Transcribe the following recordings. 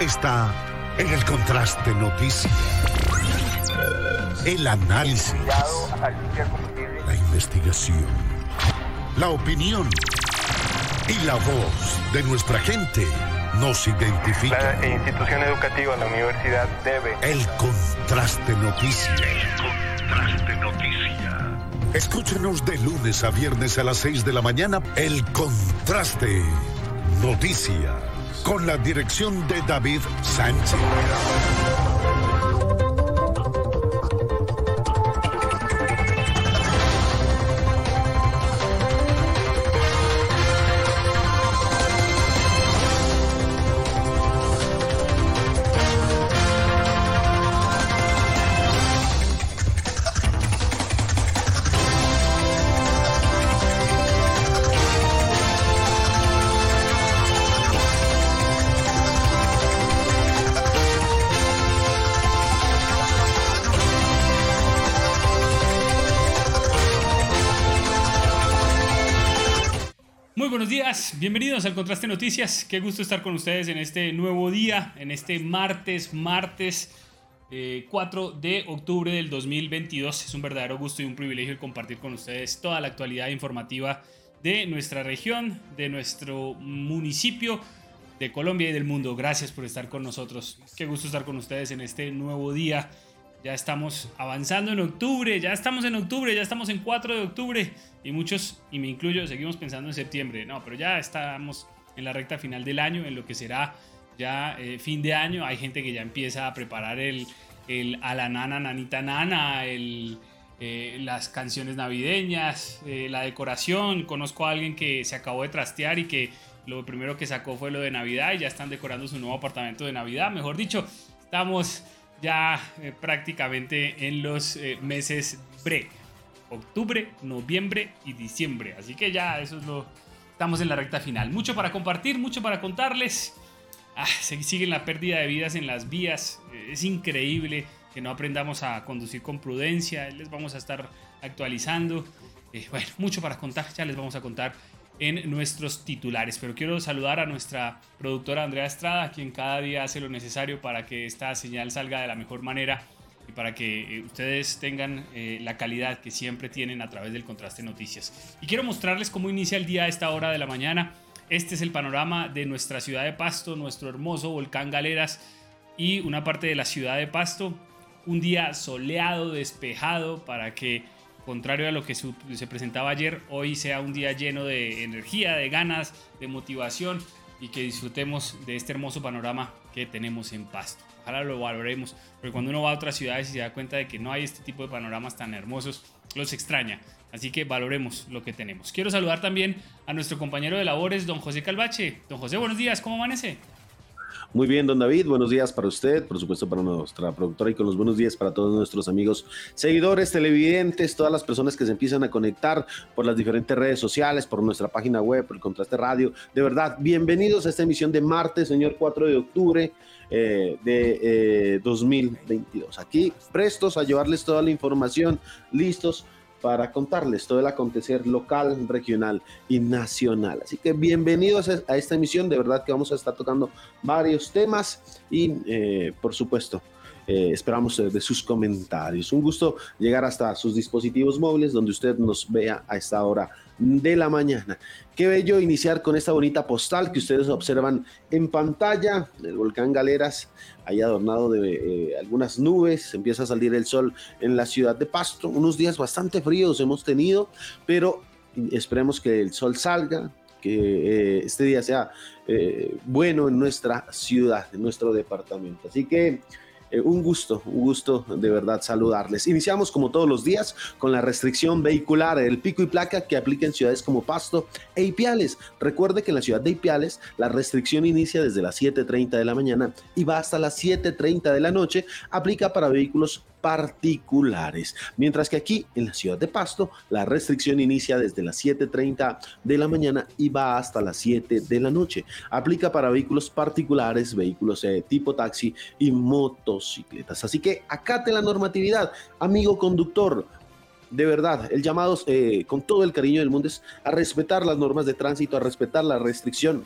está en el contraste noticia. El análisis. La investigación. La opinión. Y la voz de nuestra gente nos identifica. La institución educativa, la universidad debe. El contraste noticia. El contraste noticia. Escúchenos de lunes a viernes a las 6 de la mañana. El contraste noticia. Con la dirección de David Sánchez. Bienvenidos al Contraste Noticias. Qué gusto estar con ustedes en este nuevo día, en este martes, martes 4 eh, de octubre del 2022. Es un verdadero gusto y un privilegio compartir con ustedes toda la actualidad informativa de nuestra región, de nuestro municipio, de Colombia y del mundo. Gracias por estar con nosotros. Qué gusto estar con ustedes en este nuevo día. Ya estamos avanzando en octubre, ya estamos en octubre, ya estamos en 4 de octubre y muchos, y me incluyo, seguimos pensando en septiembre. No, pero ya estamos en la recta final del año, en lo que será ya eh, fin de año. Hay gente que ya empieza a preparar el, el a la nana, nanita nana, el, eh, las canciones navideñas, eh, la decoración. Conozco a alguien que se acabó de trastear y que lo primero que sacó fue lo de Navidad y ya están decorando su nuevo apartamento de Navidad. Mejor dicho, estamos ya eh, prácticamente en los eh, meses bre. Octubre, noviembre y diciembre. Así que ya eso es lo... Estamos en la recta final. Mucho para compartir, mucho para contarles. Ah, se sigue la pérdida de vidas en las vías. Eh, es increíble que no aprendamos a conducir con prudencia. Les vamos a estar actualizando. bueno, mucho para contar. Ya les vamos a contar en nuestros titulares. Pero quiero saludar a nuestra productora Andrea Estrada, quien cada día hace lo necesario para que esta señal salga de la mejor manera y para que eh, ustedes tengan eh, la calidad que siempre tienen a través del contraste noticias. Y quiero mostrarles cómo inicia el día a esta hora de la mañana. Este es el panorama de nuestra ciudad de Pasto, nuestro hermoso volcán Galeras y una parte de la ciudad de Pasto. Un día soleado, despejado, para que contrario a lo que se presentaba ayer, hoy sea un día lleno de energía, de ganas, de motivación y que disfrutemos de este hermoso panorama que tenemos en Pasto. Ojalá lo valoremos, porque cuando uno va a otras ciudades y se da cuenta de que no hay este tipo de panoramas tan hermosos, los extraña. Así que valoremos lo que tenemos. Quiero saludar también a nuestro compañero de labores, don José Calvache. Don José, buenos días, ¿cómo amanece? Muy bien, don David, buenos días para usted, por supuesto para nuestra productora y con los buenos días para todos nuestros amigos seguidores, televidentes, todas las personas que se empiezan a conectar por las diferentes redes sociales, por nuestra página web, por el Contraste Radio. De verdad, bienvenidos a esta emisión de martes, señor 4 de octubre eh, de 2022. Eh, Aquí prestos a llevarles toda la información, listos para contarles todo el acontecer local, regional y nacional. Así que bienvenidos a esta emisión, de verdad que vamos a estar tocando varios temas y eh, por supuesto eh, esperamos de sus comentarios. Un gusto llegar hasta sus dispositivos móviles donde usted nos vea a esta hora de la mañana. Qué bello iniciar con esta bonita postal que ustedes observan en pantalla del volcán Galeras, ahí adornado de eh, algunas nubes, empieza a salir el sol en la ciudad de Pasto, unos días bastante fríos hemos tenido, pero esperemos que el sol salga, que eh, este día sea bueno en nuestra ciudad, en nuestro departamento. Así que eh, un gusto, un gusto de verdad saludarles. Iniciamos como todos los días con la restricción vehicular, el pico y placa que aplica en ciudades como Pasto e Ipiales. Recuerde que en la ciudad de Ipiales la restricción inicia desde las 7.30 de la mañana y va hasta las 7.30 de la noche. Aplica para vehículos particulares. Mientras que aquí en la ciudad de Pasto la restricción inicia desde las 7.30 de la mañana y va hasta las 7 de la noche. Aplica para vehículos particulares, vehículos de tipo taxi y motocicletas. Así que acate la normatividad, amigo conductor. De verdad, el llamado eh, con todo el cariño del mundo es a respetar las normas de tránsito, a respetar la restricción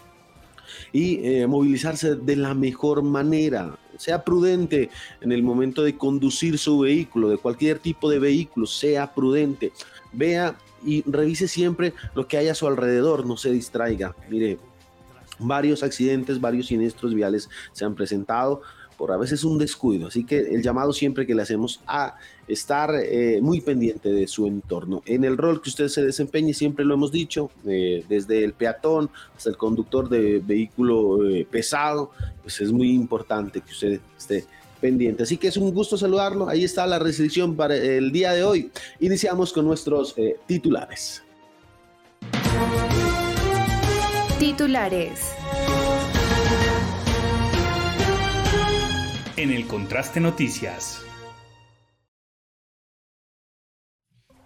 y eh, movilizarse de la mejor manera. Sea prudente en el momento de conducir su vehículo, de cualquier tipo de vehículo, sea prudente. Vea y revise siempre lo que hay a su alrededor, no se distraiga. Mire, varios accidentes, varios siniestros viales se han presentado por a veces un descuido. Así que el llamado siempre que le hacemos a estar eh, muy pendiente de su entorno. En el rol que usted se desempeñe, siempre lo hemos dicho, eh, desde el peatón hasta el conductor de vehículo eh, pesado, pues es muy importante que usted esté pendiente. Así que es un gusto saludarlo. Ahí está la restricción para el día de hoy. Iniciamos con nuestros titulares. Titulares. En el Contraste Noticias.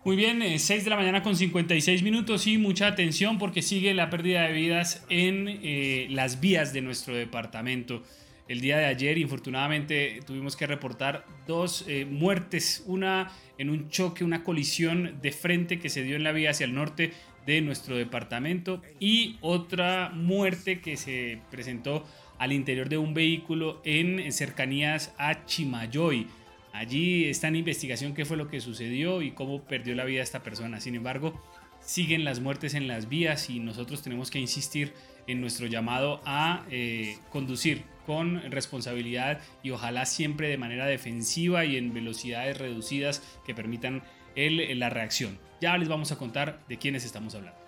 Muy bien, 6 eh, de la mañana con 56 minutos y mucha atención porque sigue la pérdida de vidas en eh, las vías de nuestro departamento. El día de ayer, infortunadamente, tuvimos que reportar dos eh, muertes, una en un choque, una colisión de frente que se dio en la vía hacia el norte de nuestro departamento y otra muerte que se presentó al interior de un vehículo en cercanías a Chimayoy. Allí está en investigación qué fue lo que sucedió y cómo perdió la vida esta persona. Sin embargo, siguen las muertes en las vías y nosotros tenemos que insistir en nuestro llamado a eh, conducir con responsabilidad y ojalá siempre de manera defensiva y en velocidades reducidas que permitan el, la reacción. Ya les vamos a contar de quiénes estamos hablando.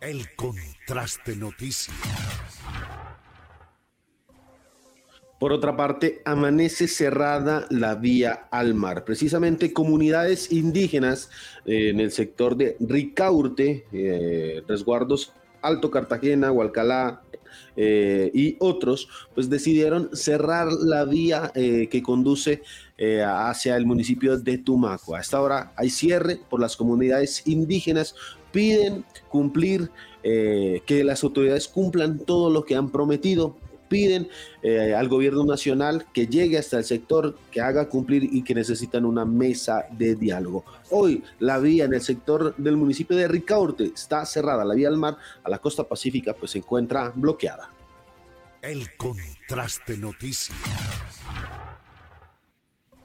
El contraste noticias. Por otra parte, amanece cerrada la vía al mar. Precisamente comunidades indígenas eh, en el sector de Ricaurte, eh, resguardos Alto Cartagena, Hualcalá eh, y otros, pues decidieron cerrar la vía que conduce hacia el municipio de Tumaco. A esta hora hay cierre por las comunidades indígenas. Piden cumplir, que las autoridades cumplan todo lo que han prometido piden eh, al gobierno nacional que llegue hasta el sector, que haga cumplir y que necesitan una mesa de diálogo. Hoy la vía en el sector del municipio de Ricaurte está cerrada, la vía al mar a la costa pacífica pues se encuentra bloqueada. El contraste noticias.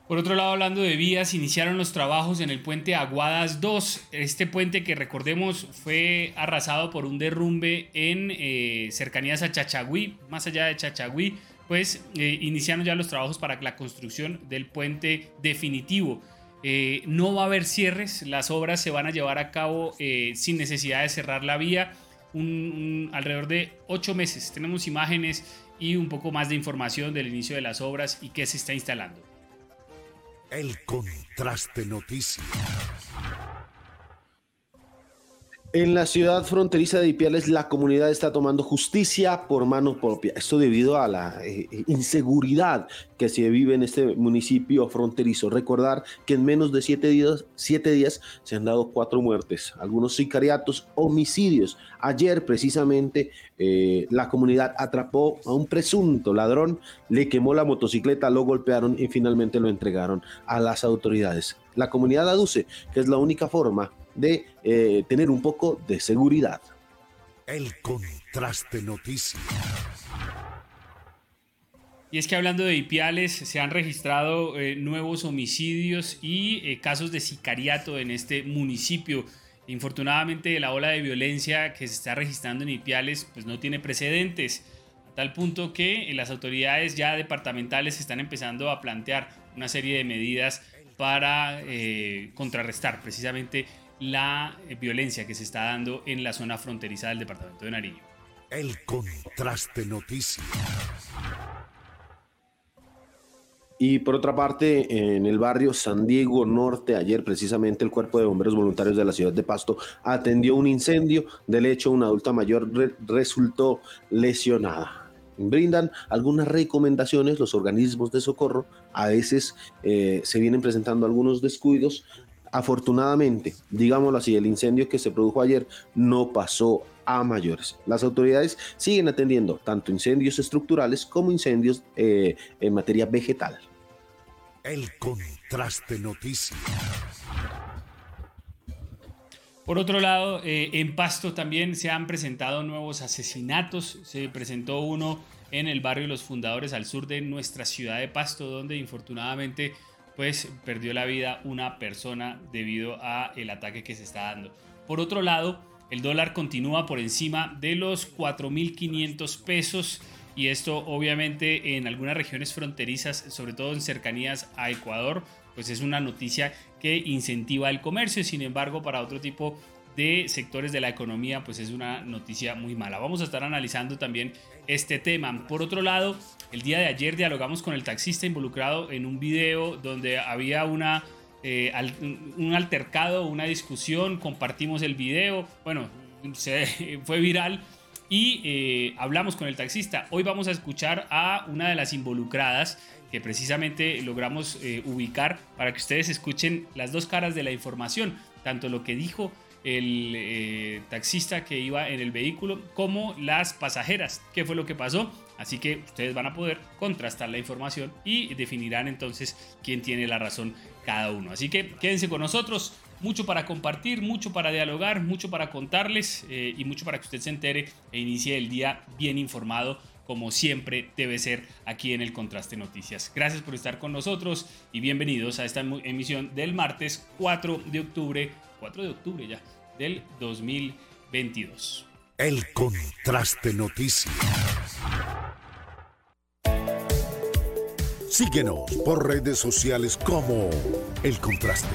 Por otro lado, hablando de vías, iniciaron los trabajos en el puente Aguadas 2. Este puente que recordemos fue arrasado por un derrumbe en eh, cercanías a Chachagüí, más allá de Chachagüí, pues eh, iniciaron ya los trabajos para la construcción del puente definitivo. Eh, no va a haber cierres, las obras se van a llevar a cabo sin necesidad de cerrar la vía, alrededor de ocho meses. Tenemos imágenes y un poco más de información del inicio de las obras y qué se está instalando. El contraste noticias. En la ciudad fronteriza de Ipiales, la comunidad está tomando justicia por mano propia. Esto debido a la eh, eh, inseguridad que se vive en este municipio fronterizo. Recordar que en menos de siete días, siete días se han dado cuatro muertes, algunos sicariatos, homicidios. Ayer, precisamente, eh, la comunidad atrapó a un presunto ladrón, le quemó la motocicleta, lo golpearon y finalmente lo entregaron a las autoridades. La comunidad aduce que es la única forma de eh, tener un poco de seguridad. El contraste noticias. Y es que hablando de Ipiales, se han registrado eh, nuevos homicidios y eh, casos de sicariato en este municipio. Infortunadamente, la ola de violencia que se está registrando en Ipiales pues, no tiene precedentes, a tal punto que las autoridades ya departamentales están empezando a plantear una serie de medidas para contrarrestar precisamente la eh, violencia que se está dando en la zona fronteriza del departamento de Nariño. El contraste noticias. Y por otra parte, en el barrio San Diego Norte, ayer precisamente el Cuerpo de Bomberos Voluntarios de la ciudad de Pasto atendió un incendio. Del hecho, una adulta mayor resultó lesionada. Brindan algunas recomendaciones los organismos de socorro. A veces eh, se vienen presentando algunos descuidos. Afortunadamente, digámoslo así, el incendio que se produjo ayer no pasó a mayores. Las autoridades siguen atendiendo tanto incendios estructurales como incendios eh, en materia vegetal. El contraste noticias. Por otro lado, eh, en Pasto también se han presentado nuevos asesinatos. Se presentó uno en el barrio Los Fundadores al sur de nuestra ciudad de Pasto, donde infortunadamente pues perdió la vida una persona debido a el ataque que se está dando. Por otro lado, el dólar continúa por encima de los 4.500 pesos y esto obviamente en algunas regiones fronterizas, sobre todo en cercanías a Ecuador, pues es una noticia que incentiva el comercio, sin embargo para otro tipo de sectores de la economía, pues es una noticia muy mala. Vamos a estar analizando también este tema. Por otro lado, el día de ayer dialogamos con el taxista involucrado en un video donde había una, eh, un altercado, una discusión, compartimos el video, bueno, se, fue viral y eh, hablamos con el taxista. Hoy vamos a escuchar a una de las involucradas que precisamente logramos eh, ubicar para que ustedes escuchen las dos caras de la información, tanto lo que dijo el eh, taxista que iba en el vehículo como las pasajeras. ¿Qué fue lo que pasó? Así que ustedes van a poder contrastar la información y definirán entonces quién tiene la razón cada uno. Así que quédense con nosotros. Mucho para compartir, mucho para dialogar, mucho para contarles eh, y mucho para que usted se entere e inicie el día bien informado como siempre debe ser aquí en el Contraste Noticias. Gracias por estar con nosotros y bienvenidos a esta emisión del martes 4 de octubre, 4 de octubre ya, del 2022. El Contraste Noticias. Síguenos por redes sociales como El Contraste.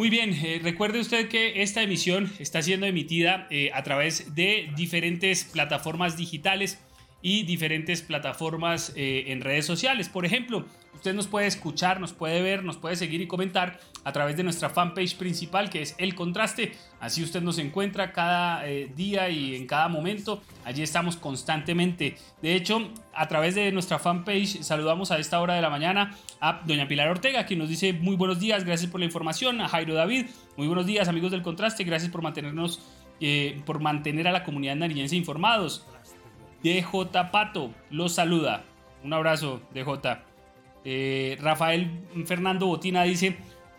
Muy bien, eh, recuerde usted que esta emisión está siendo emitida eh, a través de diferentes plataformas digitales y diferentes plataformas eh, en redes sociales. Por ejemplo, usted nos puede escuchar, nos puede ver, nos puede seguir y comentar a través de nuestra fanpage principal que es El Contraste. Así usted nos encuentra cada eh, día y en cada momento. Allí estamos constantemente. De hecho, a través de nuestra fanpage saludamos a esta hora de la mañana a doña Pilar Ortega, que nos dice muy buenos días, gracias por la información. A Jairo David, muy buenos días amigos del Contraste, gracias por mantenernos, eh, por mantener a la comunidad nariñense informados. DJ Pato los saluda. Un abrazo, DJ. Eh, Rafael Fernando Botina dice,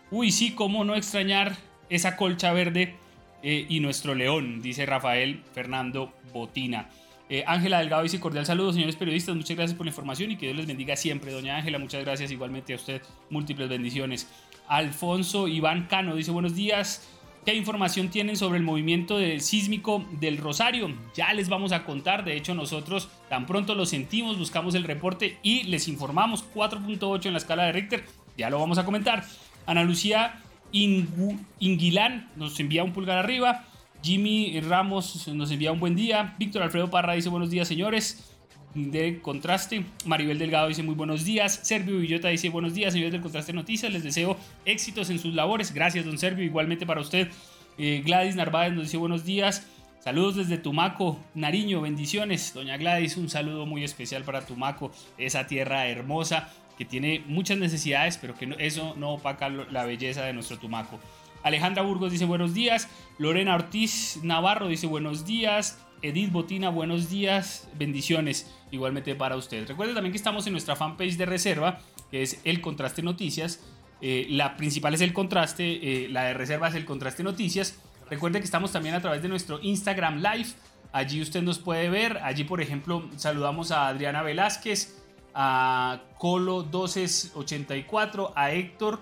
uy, sí, cómo no extrañar esa colcha verde eh, y nuestro león, dice Rafael Fernando Botina. Eh, Ángela Delgado dice cordial saludo, señores periodistas, muchas gracias por la información y que Dios les bendiga siempre. Doña Ángela, muchas gracias igualmente a usted, múltiples bendiciones. Alfonso Iván Cano dice buenos días, ¿Qué información tienen sobre el movimiento del sísmico del Rosario? Ya les vamos a contar. De hecho, nosotros tan pronto lo sentimos, buscamos el reporte y les informamos 4.8 en la escala de Richter. Ya lo vamos a comentar. Ana Lucía Inguilán nos envía un pulgar arriba. Jimmy Ramos nos envía un buen día. Víctor Alfredo Parra dice buenos días, señores de Contraste. Maribel Delgado dice muy buenos días. Servio Villota dice buenos días, señores del Contraste Noticias. Les deseo éxitos en sus labores. Gracias, don Servio. Igualmente para usted. Eh, Gladys Narváez nos dice buenos días. Saludos desde Tumaco, Nariño, bendiciones. Doña Gladys, un saludo muy especial para Tumaco, esa tierra hermosa que tiene muchas necesidades, pero que eso no opaca la belleza de nuestro Tumaco. Alejandra Burgos dice buenos días. Lorena Ortiz Navarro dice buenos días. Edith Botina, buenos días, bendiciones igualmente para usted. Recuerde también que estamos en nuestra fanpage de reserva, que es El Contraste Noticias. Eh, la principal es El Contraste, eh, la de reserva es El Contraste Noticias. Recuerde que estamos también a través de nuestro Instagram Live. Allí usted nos puede ver. Allí, por ejemplo, saludamos a Adriana Velázquez, a Colo 1284, a Héctor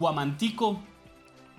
Guamantico,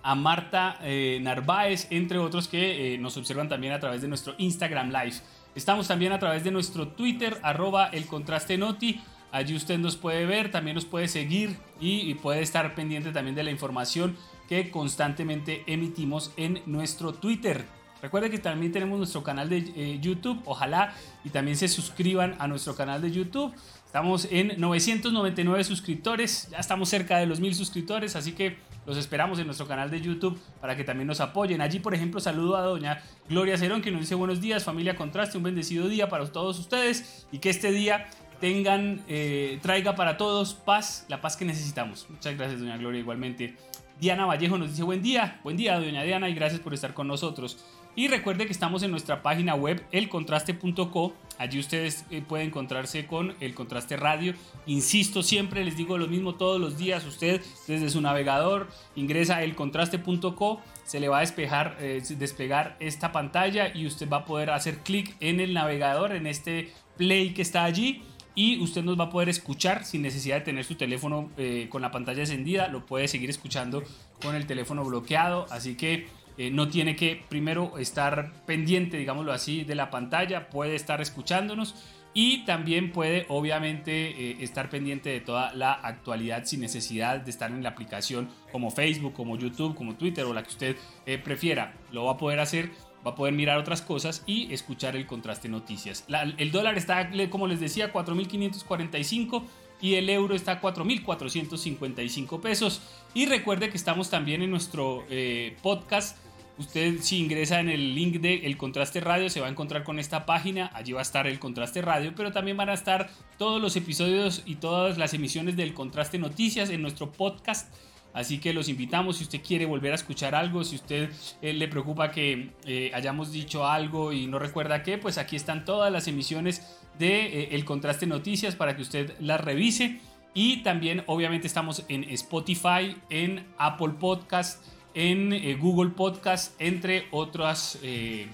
a Marta eh, Narváez, entre otros que nos observan también a través de nuestro Instagram Live. Estamos también a través de nuestro Twitter, arroba el contraste noti. Allí usted nos puede ver, también nos puede seguir y, puede estar pendiente también de la información que constantemente emitimos en nuestro Twitter. Recuerde que también tenemos nuestro canal de eh, YouTube. Ojalá y también se suscriban a nuestro canal de YouTube. Estamos en 999 suscriptores. Ya estamos cerca de los 1000 suscriptores. Así que los esperamos en nuestro canal de YouTube para que también nos apoyen. Allí, por ejemplo, saludo a doña Gloria Cerón que nos dice buenos días, familia Contraste, un bendecido día para todos ustedes y que este día tengan, eh, traiga para todos paz, la paz que necesitamos. Muchas gracias, doña Gloria, igualmente. Diana Vallejo nos dice buen día, buen día, doña Diana, y gracias por estar con nosotros. Y recuerde que estamos en nuestra página web elcontraste.co. Allí ustedes eh, pueden encontrarse con el contraste radio. Insisto, siempre les digo lo mismo todos los días. Usted desde su navegador ingresa a elcontraste.co, se le va a despejar, eh, desplegar esta pantalla y usted va a poder hacer clic en el navegador, en este play que está allí y usted nos va a poder escuchar sin necesidad de tener su teléfono eh, con la pantalla encendida, lo puede seguir escuchando con el teléfono bloqueado, así que eh, no tiene que primero estar pendiente, digámoslo así, de la pantalla, puede estar escuchándonos y también puede obviamente eh, estar pendiente de toda la actualidad sin necesidad de estar en la aplicación como Facebook, como YouTube, como Twitter o la que usted prefiera. Lo va a poder hacer va a poder mirar otras cosas y escuchar el contraste noticias. el dólar está, como les decía, 4.545 y el euro está a 4.455 pesos. Y recuerde que estamos también en nuestro eh, podcast. Usted si ingresa en el link de El Contraste Radio se va a encontrar con esta página, allí va a estar el Contraste Radio, pero también van a estar todos los episodios y todas las emisiones del Contraste Noticias en nuestro podcast Así que los invitamos, si usted quiere volver a escuchar algo, si usted eh, le preocupa que eh, hayamos dicho algo y no recuerda qué, pues aquí están todas las emisiones de eh, El Contraste Noticias para que usted las revise. Y también obviamente estamos en Spotify, en Apple Podcast, en Google Podcast, entre otros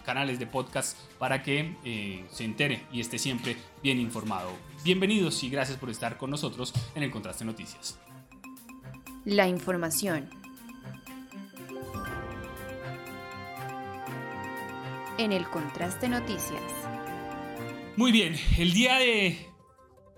canales de podcast para que se entere y esté siempre bien informado. Bienvenidos y gracias por estar con nosotros en el Contraste Noticias la información. En el Contraste Noticias. Muy bien, el día de,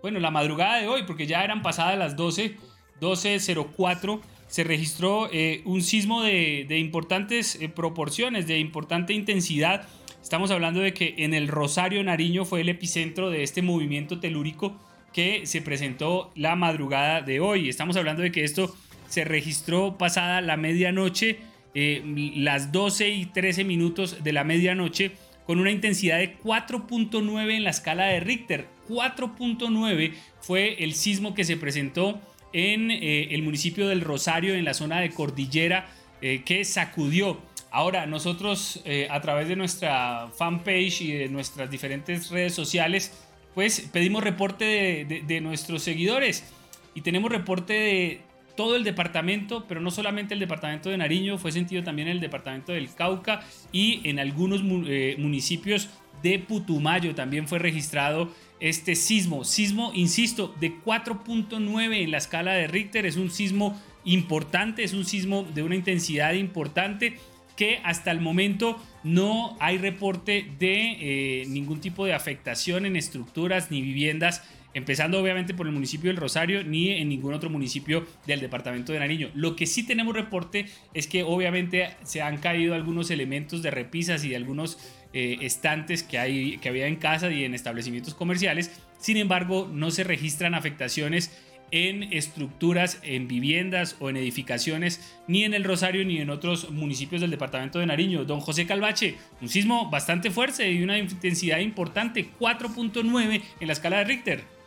bueno, la madrugada de hoy, porque ya eran pasadas las 12, 12.04, se registró eh, un sismo de, importantes eh, proporciones, de importante intensidad. Estamos hablando de que en el Rosario Nariño fue el epicentro de este movimiento telúrico que se presentó la madrugada de hoy. Estamos hablando de que esto se registró pasada la medianoche, eh, las 12 y 13 minutos de la medianoche, con una intensidad de 4.9 en la escala de Richter. 4.9 fue el sismo que se presentó en eh, el municipio del Rosario, en la zona de Cordillera, eh, que sacudió. Ahora, nosotros a través de nuestra fanpage y de nuestras diferentes redes sociales, pues pedimos reporte de nuestros seguidores y tenemos reporte de todo el departamento, pero no solamente el departamento de Nariño, fue sentido también el departamento del Cauca y en algunos eh, municipios de Putumayo también fue registrado este sismo. Sismo, insisto, de 4.9 en la escala de Richter, es un sismo importante, es un sismo de una intensidad importante que hasta el momento no hay reporte de eh, ningún tipo de afectación en estructuras ni viviendas empezando obviamente por el municipio del Rosario, ni en ningún otro municipio del departamento de Nariño. Lo que sí tenemos reporte es que obviamente se han caído algunos elementos de repisas y de algunos eh, estantes que, hay, que había en casa y en establecimientos comerciales. Sin embargo, no se registran afectaciones en estructuras, en viviendas o en edificaciones, ni en el Rosario ni en otros municipios del departamento de Nariño. Don José Calvache, un sismo bastante fuerte y una intensidad importante, 4.9 en la escala de Richter.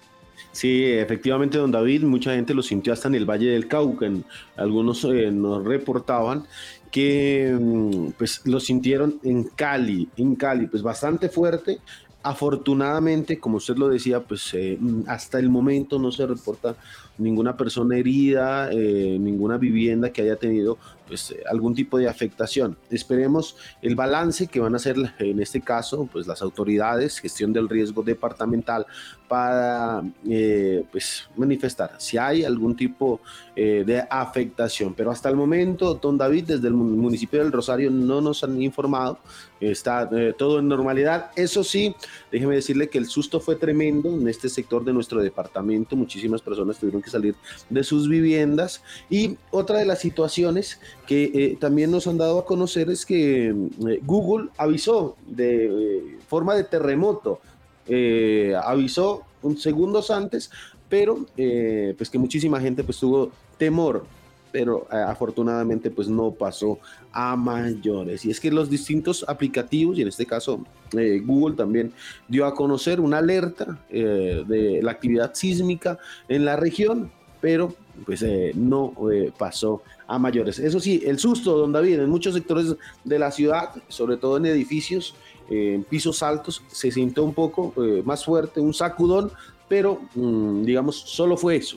Sí, efectivamente, don David, mucha gente lo sintió hasta en el Valle del Cauca. Algunos eh, nos reportaban que mm, pues lo sintieron en Cali, en Cali, pues bastante fuerte. Afortunadamente, como usted lo decía, pues eh, hasta el momento no se reporta ninguna persona herida, eh, ninguna vivienda que haya tenido pues, algún tipo de afectación. Esperemos el balance que van a hacer en este caso pues, las autoridades, gestión del riesgo departamental, para eh, pues, manifestar si hay algún tipo eh, de afectación. Pero hasta el momento, don David, desde el municipio del Rosario no nos han informado, está todo en normalidad. Eso sí, déjeme decirle que el susto fue tremendo en este sector de nuestro departamento, muchísimas personas tuvieron que salir de sus viviendas. Y otra de las situaciones que eh, también nos han dado a conocer es que eh, Google avisó de eh, forma de terremoto, avisó un segundos antes, pero pues que muchísima gente pues tuvo temor pero afortunadamente pues no pasó a mayores. Y es que los distintos aplicativos, y en este caso Google también dio a conocer una alerta de la actividad sísmica en la región, pero pues eh, no eh, pasó a mayores. Eso sí, el susto, don David, en muchos sectores de la ciudad, sobre todo en edificios, en pisos altos, se sintió un poco más fuerte, un sacudón, pero mm, digamos, solo fue eso,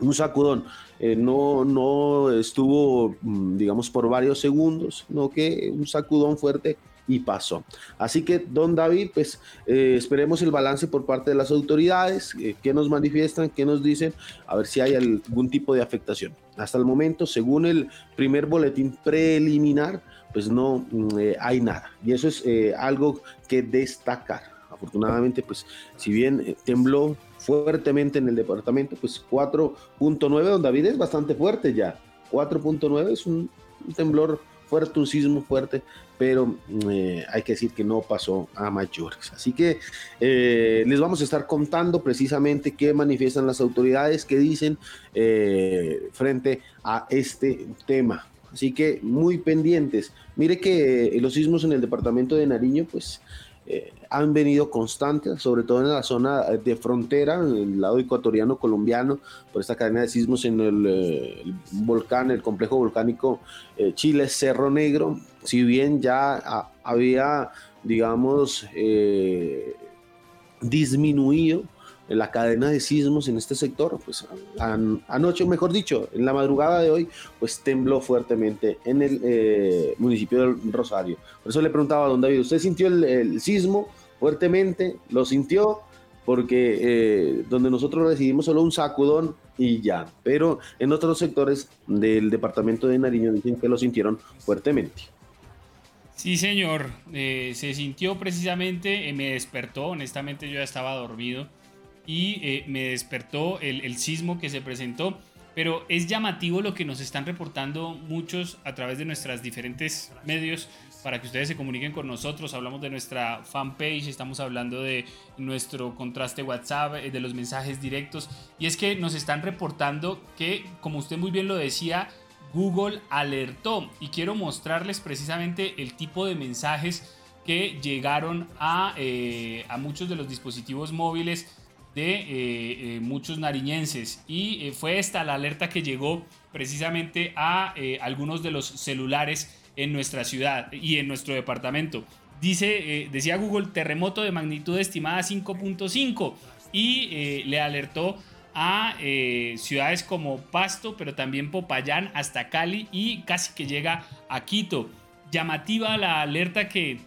un sacudón. No, no estuvo, mm, digamos, por varios segundos, no que un sacudón fuerte y pasó. Así que, don David, pues eh, esperemos el balance por parte de las autoridades, eh, que nos manifiestan, que nos dicen, a ver si hay algún tipo de afectación. Hasta el momento, según el primer boletín preliminar, pues no mm, eh, hay nada. Y eso es algo que destacar. Afortunadamente, pues si bien tembló fuertemente en el departamento, pues 4.9, don David es bastante fuerte ya. 4.9 es un, temblor fuerte, un sismo fuerte, pero eh, hay que decir que no pasó a mayores. Así que eh, les vamos a estar contando precisamente qué manifiestan las autoridades, qué dicen eh, frente a este tema. Así que muy pendientes. Mire que los sismos en el departamento de Nariño, pues eh, han venido constantes, sobre todo en la zona de frontera, en el lado ecuatoriano colombiano, por esta cadena de sismos en el, eh, volcán, el complejo volcánico eh, Chile Cerro Negro. Si bien ya había, digamos, disminuido la cadena de sismos en este sector, pues anoche, mejor dicho, en la madrugada de hoy, pues tembló fuertemente en el eh, municipio del Rosario. Por eso le preguntaba a don David, ¿usted sintió el, sismo fuertemente? ¿Lo sintió? Porque eh, donde nosotros recibimos solo un sacudón y ya, pero en otros sectores del departamento de Nariño dicen que lo sintieron fuertemente. Sí, señor, eh, se sintió precisamente, me despertó, honestamente yo ya estaba dormido y eh, me despertó el, sismo que se presentó. Pero es llamativo lo que nos están reportando muchos a través de nuestras diferentes medios para que ustedes se comuniquen con nosotros. Hablamos de nuestra fanpage, estamos hablando de nuestro contraste WhatsApp, eh, de los mensajes directos. Y es que nos están reportando que, como usted muy bien lo decía, Google alertó. Y quiero mostrarles precisamente el tipo de mensajes que llegaron a, eh, a muchos de los dispositivos móviles de eh, eh, muchos nariñenses y eh, fue esta la alerta que llegó precisamente a algunos de los celulares en nuestra ciudad y en nuestro departamento. Dice, decía Google, terremoto de magnitud estimada 5.5 y le alertó a ciudades como Pasto, pero también Popayán, hasta Cali y casi que llega a Quito. Llamativa la alerta que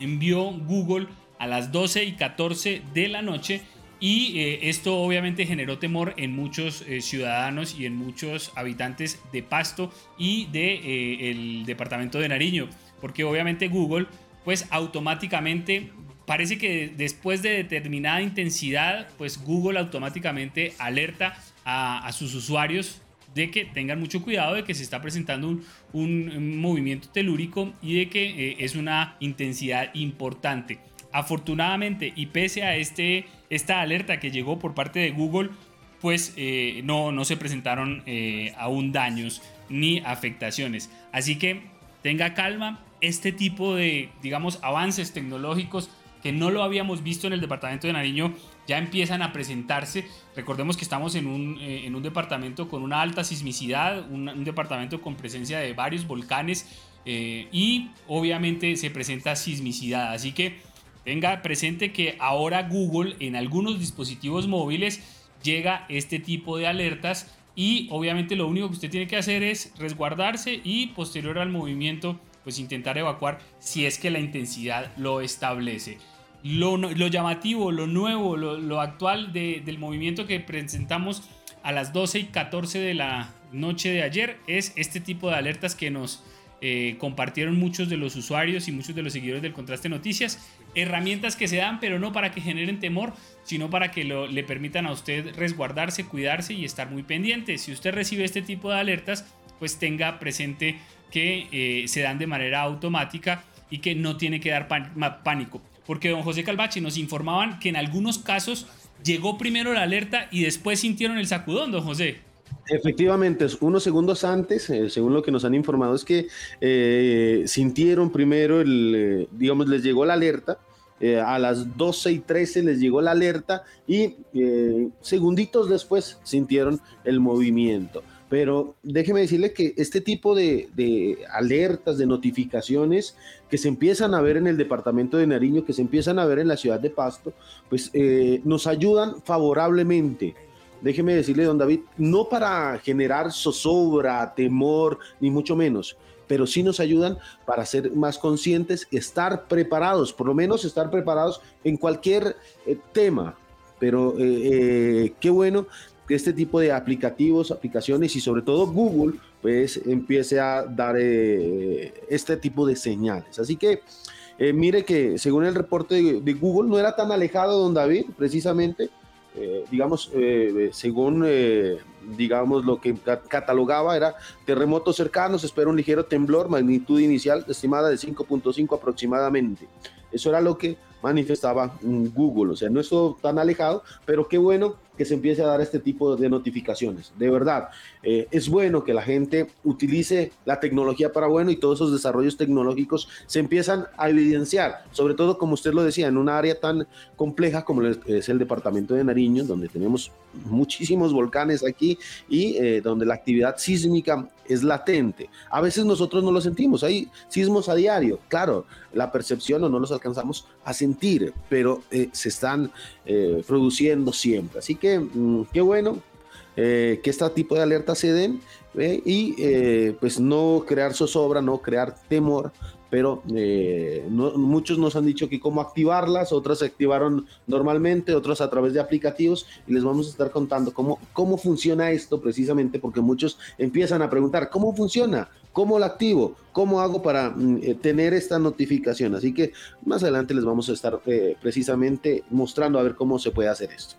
envió Google a las 12 y 14 de la noche y eh, esto obviamente generó temor en muchos eh, ciudadanos y en muchos habitantes de Pasto y de eh, departamento de Nariño, porque obviamente Google pues automáticamente parece que después de determinada intensidad pues Google automáticamente alerta a, sus usuarios de que tengan mucho cuidado de que se está presentando un, un movimiento telúrico y de que es una intensidad importante. Afortunadamente y pese a este esta alerta que llegó por parte de Google, pues eh, no, no se presentaron eh, aún daños ni afectaciones. Así que tenga calma, este tipo de, digamos, avances tecnológicos que no lo habíamos visto en el departamento de Nariño ya empiezan a presentarse. Recordemos que estamos en un, eh, en un departamento con una alta sismicidad, un, departamento con presencia de varios volcanes y obviamente se presenta sismicidad. Así que Tenga presente que ahora Google en algunos dispositivos móviles llega este tipo de alertas y obviamente lo único que usted tiene que hacer es resguardarse y posterior al movimiento pues intentar evacuar si es que la intensidad lo establece. Lo, llamativo, lo nuevo, lo, actual del movimiento que presentamos a las 12 y 14 de la noche de ayer es este tipo de alertas que nos eh, compartieron muchos de los usuarios y muchos de los seguidores del Contraste Noticias. Herramientas que se dan, pero no para que generen temor, sino para que le permitan a usted resguardarse, cuidarse y estar muy pendiente. Si usted recibe este tipo de alertas, pues tenga presente que eh, se dan de manera automática y que no tiene que dar pánico. Porque don José Calvache nos informaban que en algunos casos llegó primero la alerta y después sintieron el sacudón, don José. Efectivamente, unos segundos antes, eh, según lo que nos han informado, es que eh, sintieron primero, el, eh, digamos, les llegó la alerta, a las 12 y 13 les llegó la alerta y segunditos después sintieron el movimiento. Pero déjeme decirle que este tipo de, alertas, de notificaciones que se empiezan a ver en el departamento de Nariño, que se empiezan a ver en la ciudad de Pasto, pues eh, nos ayudan favorablemente. Déjeme decirle, don David, no para generar zozobra, temor, ni mucho menos, pero sí nos ayudan para ser más conscientes, estar preparados, por lo menos estar preparados en cualquier eh, tema. Pero eh, qué bueno este tipo de aplicativos, aplicaciones y sobre todo Google, pues empiece a dar eh, este tipo de señales. Así que eh, mire que según el reporte de, Google no era tan alejado, don David, precisamente, eh, digamos, según, digamos, lo que catalogaba era terremotos cercanos, espera un ligero temblor, magnitud inicial estimada de 5.5 aproximadamente. Eso era lo que manifestaba Google, o sea, no es tan alejado, pero qué bueno que se empiece a dar este tipo de notificaciones. De verdad, eh, es bueno que la gente utilice la tecnología para bueno y todos esos desarrollos tecnológicos se empiezan a evidenciar, sobre todo como usted lo decía, en un área tan compleja como es el departamento de Nariño, donde tenemos muchísimos volcanes aquí y eh, donde la actividad sísmica es latente. A veces nosotros no lo sentimos, hay sismos a diario, claro, la percepción o no los alcanzamos a sentir, pero eh, se están produciendo siempre. Así que mm, qué bueno eh, que este tipo de alertas se den y eh, pues no crear zozobra, no crear temor, pero eh, muchos nos han dicho que cómo activarlas, otras se activaron normalmente, otras a través de aplicativos y les vamos a estar contando cómo, cómo funciona esto precisamente porque muchos empiezan a preguntar, ¿cómo funciona? ¿Cómo lo activo? ¿Cómo hago para mm, tener esta notificación? Así que más adelante les vamos a estar precisamente mostrando a ver cómo se puede hacer esto.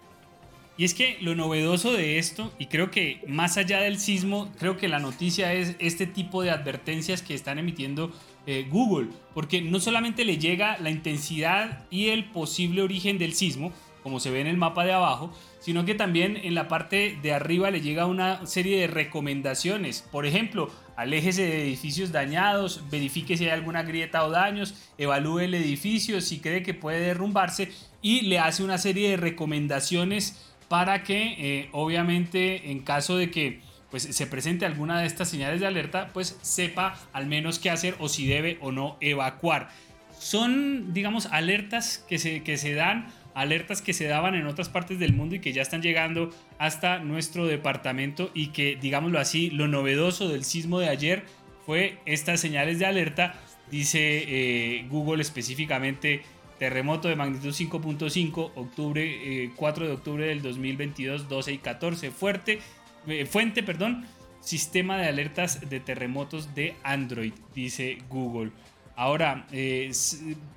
Y es que lo novedoso de esto, y creo que más allá del sismo, creo que la noticia es este tipo de advertencias que están emitiendo eh, Google, porque no solamente le llega la intensidad y el posible origen del sismo, como se ve en el mapa de abajo, sino que también en la parte de arriba le llega una serie de recomendaciones. Por ejemplo, aléjese de edificios dañados, verifique si hay alguna grieta o daños, evalúe el edificio si cree que puede derrumbarse y le hace una serie de recomendaciones para que eh, obviamente en caso de que pues, se presente alguna de estas señales de alerta, pues sepa al menos qué hacer o si debe o no evacuar. Son, digamos, alertas que se, que se dan, alertas que se daban en otras partes del mundo y que ya están llegando hasta nuestro departamento y que, digámoslo así, lo novedoso del sismo de ayer fue estas señales de alerta, dice eh, Google específicamente Terremoto de magnitud 5.5, octubre, 4 eh, de octubre del 2022, 12 y 14. Fuerte, eh, fuente, perdón, sistema de alertas de terremotos de Android, dice Google. Ahora, eh,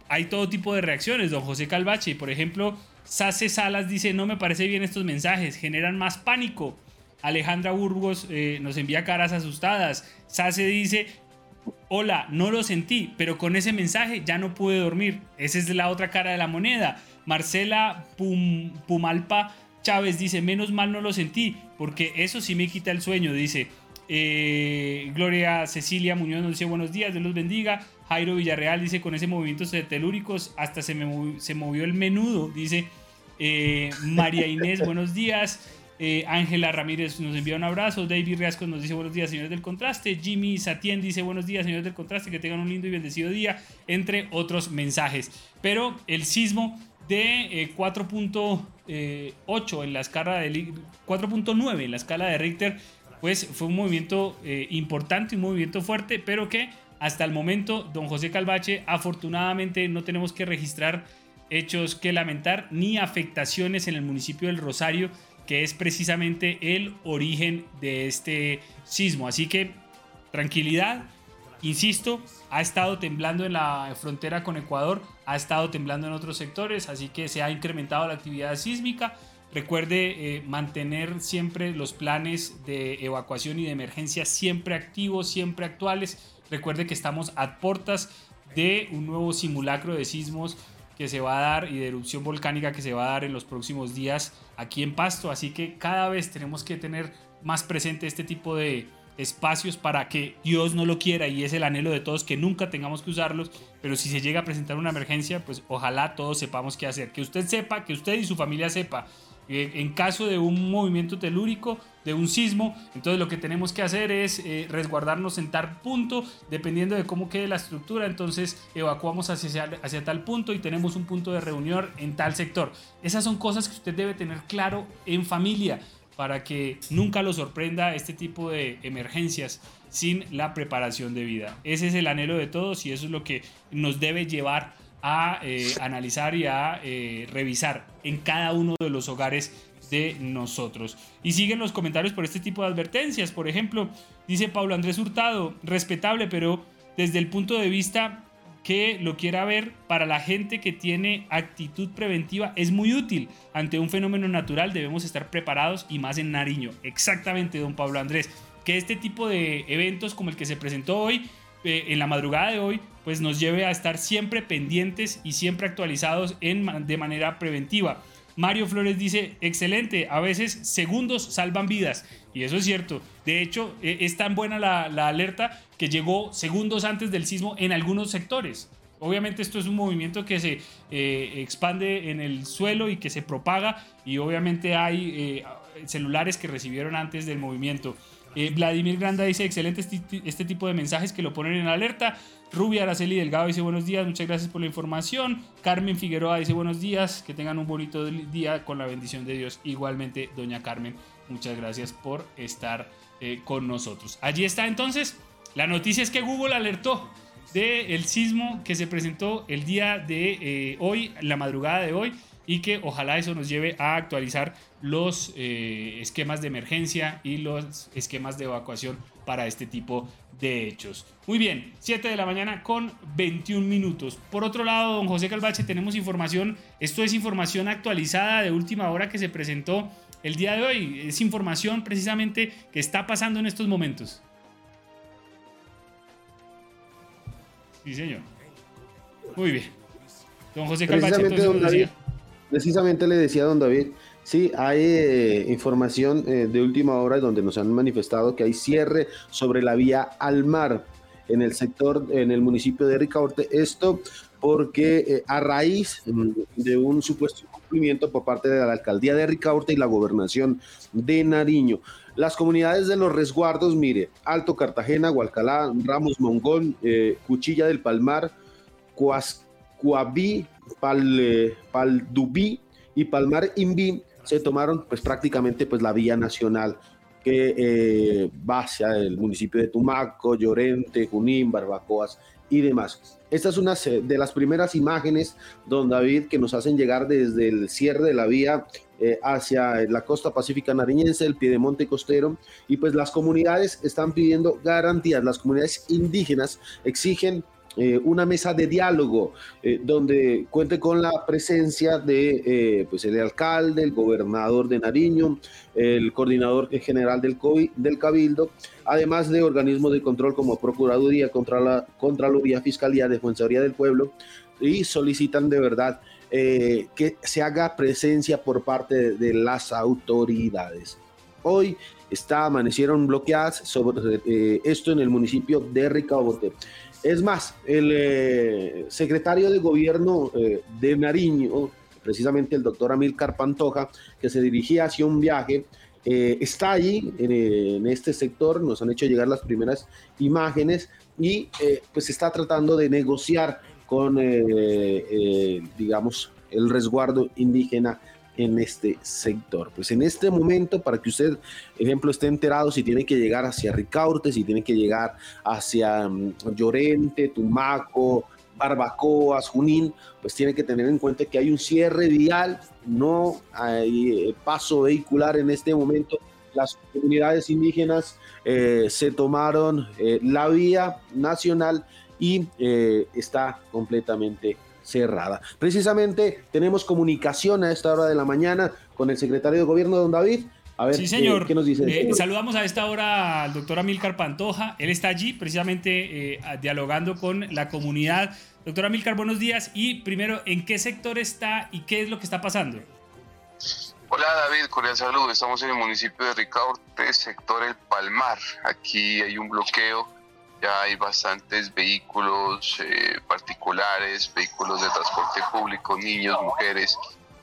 hay todo tipo de reacciones. Don José Calvache, por ejemplo, Sase Salas dice, no me parece bien estos mensajes, generan más pánico. Alejandra Burgos nos envía caras asustadas. Sase dice, hola, no lo sentí, pero con ese mensaje ya no pude dormir. Esa es la otra cara de la moneda. Marcela Pumalpa Chávez dice, menos mal no lo sentí, porque eso sí me quita el sueño, dice. Eh, Gloria Cecilia Muñoz dice buenos días, Dios los bendiga. Jairo Villarreal dice con ese movimiento de telúricos hasta se, me movió el menudo, dice. Eh, María Inés, buenos días. Eh, Ángela Ramírez nos envía un abrazo. David Riascos nos dice buenos días, señores del contraste. Jimmy Satien dice buenos días, señores del contraste. Que tengan un lindo y bendecido día, entre otros mensajes. Pero el sismo de 4.8 eh, en la escala de 4.9 en la escala de Richter, pues fue un movimiento eh, importante, un movimiento fuerte, pero que hasta el momento, don José Calvache, afortunadamente no tenemos que registrar hechos que lamentar ni afectaciones en el municipio del Rosario que es precisamente el origen de este sismo. Así que tranquilidad, insisto, ha estado temblando en la frontera con Ecuador, ha estado temblando en otros sectores, así que se ha incrementado la actividad sísmica. Recuerde eh, mantener siempre los planes de evacuación y de emergencia siempre activos, siempre actuales. Recuerde que estamos a puertas de un nuevo simulacro de sismos que se va a dar y de erupción volcánica que se va a dar en los próximos días aquí en Pasto. Así que cada vez tenemos que tener más presente este tipo de espacios para que Dios no lo quiera y es el anhelo de todos que nunca tengamos que usarlos, pero si se llega a presentar una emergencia, pues ojalá todos sepamos qué hacer, que usted sepa, que usted y su familia sepa en caso de un movimiento telúrico, de un sismo, entonces lo que tenemos que hacer es eh, resguardarnos en tal punto, dependiendo de cómo quede la estructura, entonces evacuamos hacia, hacia tal punto y tenemos un punto de reunión en tal sector. Esas son cosas que usted debe tener claro en familia para que nunca lo sorprenda este tipo de emergencias sin la preparación de vida. Ese es el anhelo de todos y eso es lo que nos debe llevar a eh, analizar y a eh, revisar en cada uno de los hogares de nosotros. Y siguen los comentarios por este tipo de advertencias. Por ejemplo, dice Pablo Andrés Hurtado, respetable, pero desde el punto de vista que lo quiera ver, para la gente que tiene actitud preventiva es muy útil. Ante un fenómeno natural debemos estar preparados y más en Nariño. Exactamente, don Pablo Andrés. Que este tipo de eventos como el que se presentó hoy, eh, en la madrugada de hoy, pues nos lleve a estar siempre pendientes y siempre actualizados en, de manera preventiva. Mario Flores dice, excelente, a veces segundos salvan vidas. Y eso es cierto. De hecho, e, es tan buena la, alerta que llegó segundos antes del sismo en algunos sectores. Obviamente esto es un movimiento que se eh, expande en el suelo y que se propaga y obviamente hay eh, celulares que recibieron antes del movimiento. Eh, Vladimir Granda dice, excelente este, este, tipo de mensajes que lo ponen en alerta. Rubia Araceli Delgado dice buenos días, muchas gracias por la información. Carmen Figueroa dice buenos días, que tengan un bonito día con la bendición de Dios. Igualmente, doña Carmen, muchas gracias por estar eh, con nosotros. Allí está entonces. La noticia es que Google alertó del sismo que se presentó el día de eh, hoy, la madrugada de hoy, y que ojalá eso nos lleve a actualizar los eh, esquemas de emergencia y los esquemas de evacuación para este tipo de hechos. Muy bien, 7 de la mañana con 21 minutos. Por otro lado, don José Calvache, tenemos información, esto es información actualizada de última hora que se presentó el día de hoy, es información precisamente que está pasando en estos momentos. Sí, señor. Muy bien. Don José Calvache, entonces, precisamente le decía a don David Sí, hay eh, información eh, de última hora donde nos han manifestado que hay cierre sobre la vía al mar en el sector, en el municipio de Ricaurte. Esto porque eh, a raíz mm, de un supuesto incumplimiento por parte de la alcaldía de Ricaurte y la gobernación de Nariño. Las comunidades de los resguardos, mire, Alto Cartagena, Hualcalá, Ramos Mongón, Cuchilla del Palmar, Cuascuabí, Pal, Paldubí y Palmar Inví se tomaron pues prácticamente pues la vía nacional que eh, va hacia el municipio de Tumaco, Llorente, Junín, Barbacoas y demás. Esta es una de las primeras imágenes, don David, que nos hacen llegar desde el cierre de la vía eh, hacia la costa pacífica nariñense, el piedemonte costero, y pues las comunidades están pidiendo garantías, las comunidades indígenas exigen eh, una mesa de diálogo eh, donde cuente con la presencia de eh, pues el alcalde, el gobernador de Nariño, el coordinador general del, COVID, del Cabildo, además de organismos de control como Procuraduría, contra Contraloría, Fiscalía, Defensoría del Pueblo, y solicitan de verdad que se haga presencia por parte de, las autoridades. Hoy está, amanecieron bloqueadas sobre esto en el municipio de Ricabote. Es más, el eh, secretario de gobierno eh, de Nariño, precisamente el doctor Amilcar Pantoja, que se dirigía hacia un viaje, eh, está allí en, este sector, nos han hecho llegar las primeras imágenes y pues está tratando de negociar con, digamos, el resguardo indígena en este sector. Pues en este momento, para que usted, ejemplo, esté enterado si tiene que llegar hacia Ricaurte, si tiene que llegar hacia mm, Llorente, Tumaco, Barbacoas, Junín, pues tiene que tener en cuenta que hay un cierre vial, no hay eh, paso vehicular en este momento. Las comunidades indígenas eh, se tomaron eh, la vía nacional y está completamente cerrada. Precisamente tenemos comunicación a esta hora de la mañana con el secretario de Gobierno, don David. A ver, sí, señor. ¿qué, nos dice? Eh, saludamos a esta hora al doctor Amilcar Pantoja. Él está allí precisamente eh, dialogando con la comunidad. Doctor Amilcar, buenos días. Y primero, ¿en qué sector está y qué es lo que está pasando? Hola David, cordial saludo. Estamos en el municipio de Ricaurte, sector El Palmar. Aquí hay un bloqueo ya hay bastantes vehículos eh, particulares, vehículos de transporte público, niños, mujeres,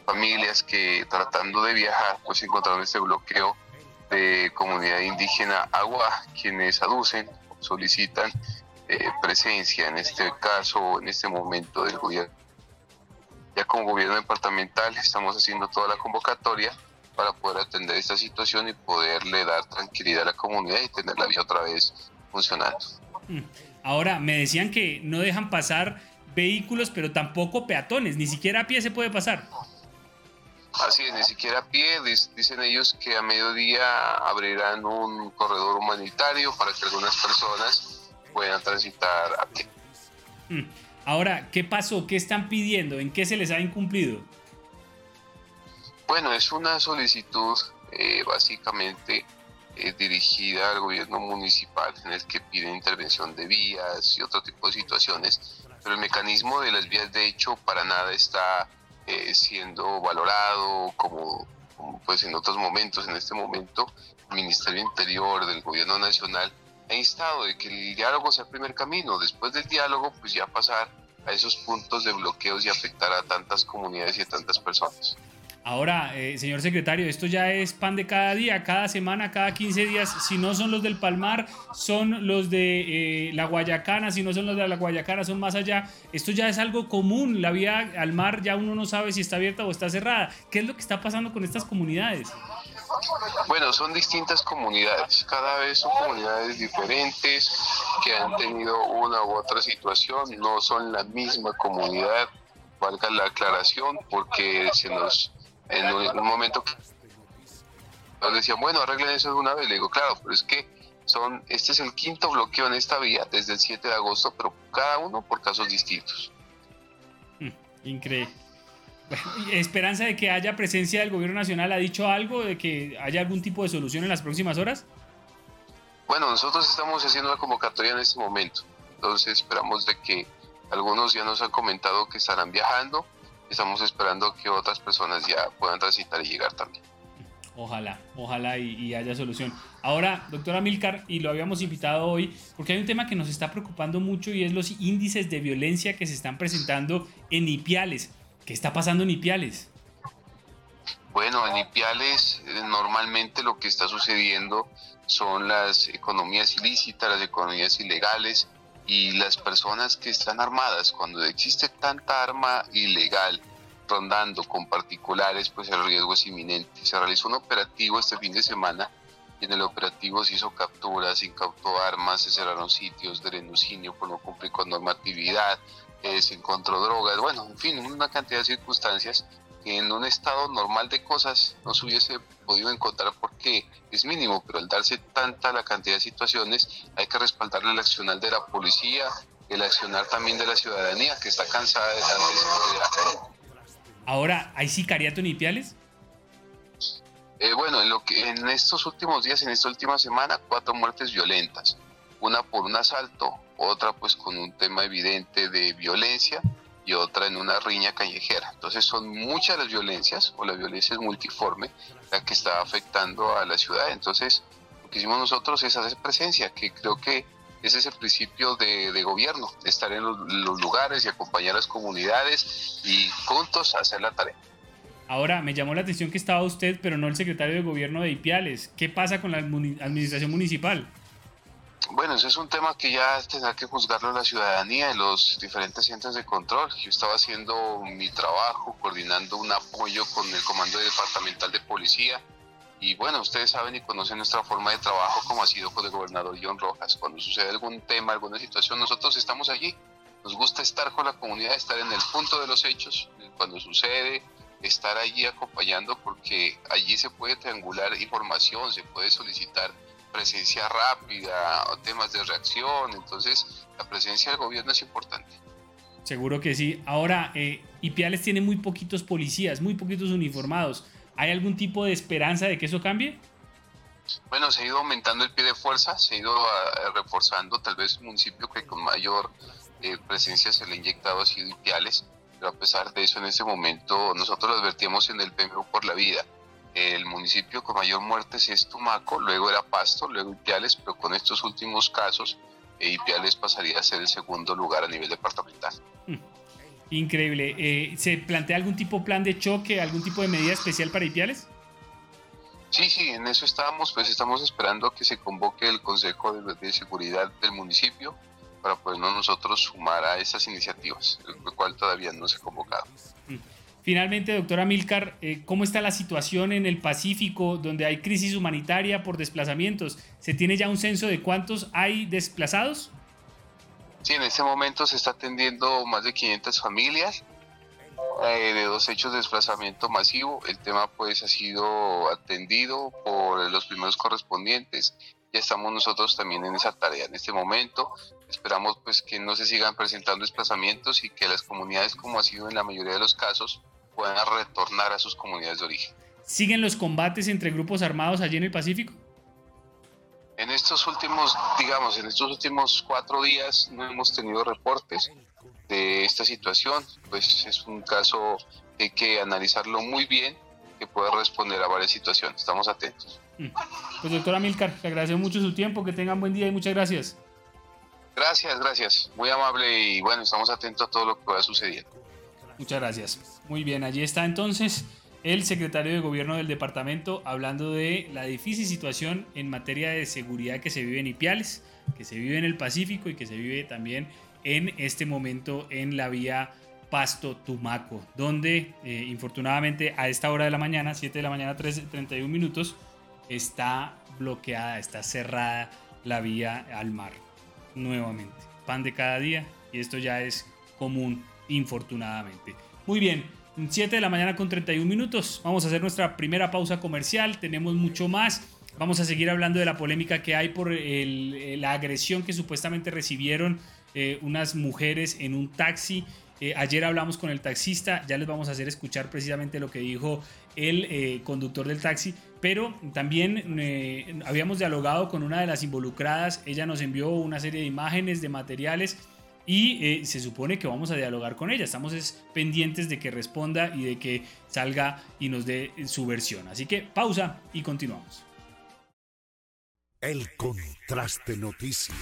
familias que tratando de viajar pues encontraron este bloqueo de comunidad indígena Agua, quienes aducen, solicitan eh, presencia en este caso, en este momento del gobierno. Ya como gobierno departamental estamos haciendo toda la convocatoria para poder atender esta situación y poderle dar tranquilidad a la comunidad y tener la vía otra vez funcionando. Mm. Ahora, me decían que no dejan pasar vehículos, pero tampoco peatones, ni siquiera a pie se puede pasar. Así es, ni siquiera a pie. Dicen ellos que a mediodía abrirán un corredor humanitario para que algunas personas puedan transitar a pie. Mm. Ahora, ¿qué pasó? ¿Qué están pidiendo? ¿En qué se les ha incumplido? Bueno, es una solicitud eh, básicamente eh, dirigida al gobierno municipal en el que pide intervención de vías y otro tipo de situaciones, pero el mecanismo de las vías de hecho para nada está eh, siendo valorado como, pues en otros momentos. En este momento, el Ministerio Interior del Gobierno Nacional ha instado de que el diálogo sea el primer camino. Después del diálogo, pues ya pasar a esos puntos de bloqueos y afectar a tantas comunidades y a tantas personas. Ahora, eh, señor secretario, esto ya es pan de cada día, cada semana, cada 15 días. Si no son los del Palmar, son los de eh, la Guayacana. Si no son los de la Guayacana, son más allá. Esto ya es algo común. La vía al mar ya uno no sabe si está abierta o está cerrada. ¿Qué es lo que está pasando con estas comunidades? Bueno, son distintas comunidades. Cada vez son comunidades diferentes que han tenido una u otra situación. No son la misma comunidad valga la aclaración, porque se nos en un, momento nos decían, bueno, arreglen eso de una vez. Le digo, claro, pero es que son, este es el quinto bloqueo en esta vía desde el 7 de agosto, pero cada uno por casos distintos. Hmm, increíble. ¿Esperanza de que haya presencia del gobierno nacional ha dicho algo, de que haya algún tipo de solución en las próximas horas? Bueno, nosotros estamos haciendo la convocatoria en este momento, entonces esperamos de que algunos ya nos han comentado que estarán viajando, estamos esperando que otras personas ya puedan transitar y llegar también. Ojalá, ojalá y, haya solución. Ahora, doctora Milcar, y lo habíamos invitado hoy, porque hay un tema que nos está preocupando mucho y es los índices de violencia que se están presentando en Ipiales. ¿Qué está pasando en Ipiales? Bueno, en Ipiales eh, normalmente lo que está sucediendo son las economías ilícitas, las economías ilegales, y las personas que están armadas, cuando existe tanta arma ilegal rondando con particulares, pues el riesgo es inminente. Se realizó un operativo este fin de semana y en el operativo se hizo capturas, se incautó armas, se cerraron sitios de lenocinio por no cumplir con normatividad, eh, se encontró drogas, bueno, en fin, una cantidad de circunstancias que en un estado normal de cosas no se hubiese podido encontrar porque es mínimo, pero al darse tanta la cantidad de situaciones hay que respaldarle el accionar de la policía, el accionar también de la ciudadanía que está cansada de tanta Ahora, ¿hay sicariato en Ipiales? Eh, bueno, en, lo que, en estos últimos días, en esta última semana, cuatro muertes violentas. Una por un asalto, otra pues con un tema evidente de violencia y otra en una riña callejera. Entonces son muchas las violencias o la violencia es multiforme la que está afectando a la ciudad. Entonces lo que hicimos nosotros es hacer presencia, que creo que ese es el principio de, gobierno, estar en los, lugares y acompañar a las comunidades y juntos hacer la tarea. Ahora, me llamó la atención que estaba usted, pero no el secretario de gobierno de Ipiales. ¿Qué pasa con la administración municipal? Bueno, ese es un tema que ya tendrá que juzgarlo la ciudadanía en los diferentes centros de control. Yo estaba haciendo mi trabajo, coordinando un apoyo con el Comando Departamental de Policía. Y bueno, ustedes saben y conocen nuestra forma de trabajo, como ha sido con el gobernador John Rojas. Cuando sucede algún tema, alguna situación, nosotros estamos allí. Nos gusta estar con la comunidad, estar en el punto de los hechos. Cuando sucede, estar allí acompañando, porque allí se puede triangular información, se puede solicitar presencia rápida o temas de reacción. Entonces, la presencia del gobierno es importante. Seguro que sí. Ahora, eh, Ipiales tiene muy poquitos policías, muy poquitos uniformados. ¿Hay algún tipo de esperanza de que eso cambie? Bueno, se ha ido aumentando el pie de fuerza, se ha ido ah, reforzando. Tal vez el municipio que con mayor eh, presencia se le ha inyectado ha sido Ipiales, pero a pesar de eso, en este momento nosotros lo advertimos en el PMU por la vida el municipio con mayor muertes es Tumaco, luego era Pasto, luego Ipiales, pero con estos últimos casos, eh, Ipiales pasaría a ser el segundo lugar a nivel departamental. Mm. Increíble. Eh, ¿Se plantea algún tipo de plan de choque, algún tipo de medida especial para Ipiales? Sí, sí, en eso estamos, pues estamos esperando que se convoque el Consejo de, Seguridad del municipio para podernos nosotros sumar a esas iniciativas, el cual todavía no se ha convocado. Mm. Finalmente, doctora Milcar, eh, ¿cómo está la situación en el Pacífico donde hay crisis humanitaria por desplazamientos? ¿Se tiene ya un censo de cuántos hay desplazados? Sí, en este momento se está atendiendo más de 500 familias eh, de dos hechos de desplazamiento masivo. El tema pues ha sido atendido por los primeros correspondientes. Ya estamos nosotros también en esa tarea en este momento. Esperamos pues que no se sigan presentando desplazamientos y que las comunidades, como ha sido en la mayoría de los casos, puedan retornar a sus comunidades de origen. ¿Siguen los combates entre grupos armados allí en el Pacífico? En estos últimos, digamos, en estos últimos cuatro días no hemos tenido reportes de esta situación, pues es un caso que hay que analizarlo muy bien, que puede responder a varias situaciones. Estamos atentos. Pues doctora Milcar, le agradezco mucho su tiempo, que tengan buen día y muchas gracias. Gracias, gracias. Muy amable y bueno, estamos atentos a todo lo que pueda sucediendo. Muchas gracias. Muy bien, allí está entonces el secretario de gobierno del departamento hablando de la difícil situación en materia de seguridad que se vive en Ipiales, que se vive en el Pacífico y que se vive también en este momento en la vía Pasto Tumaco, donde eh, infortunadamente a esta hora de la mañana, 7 de la mañana, 31 minutos, está bloqueada, está cerrada la vía al mar nuevamente. Pan de cada día y esto ya es común, infortunadamente. Muy bien, 7 de la mañana con 31 minutos. Vamos a hacer nuestra primera pausa comercial. Tenemos mucho más. Vamos a seguir hablando de la polémica que hay por la agresión que supuestamente recibieron eh, unas mujeres en un taxi. Eh, ayer hablamos con el taxista, ya les vamos a hacer escuchar precisamente lo que dijo el eh, conductor del taxi, pero también habíamos dialogado con una de las involucradas, ella nos envió una serie de imágenes, de materiales y se supone que vamos a dialogar con ella. Estamos pendientes de que responda y de que salga y nos dé su versión. Así que pausa y continuamos. El contraste noticias.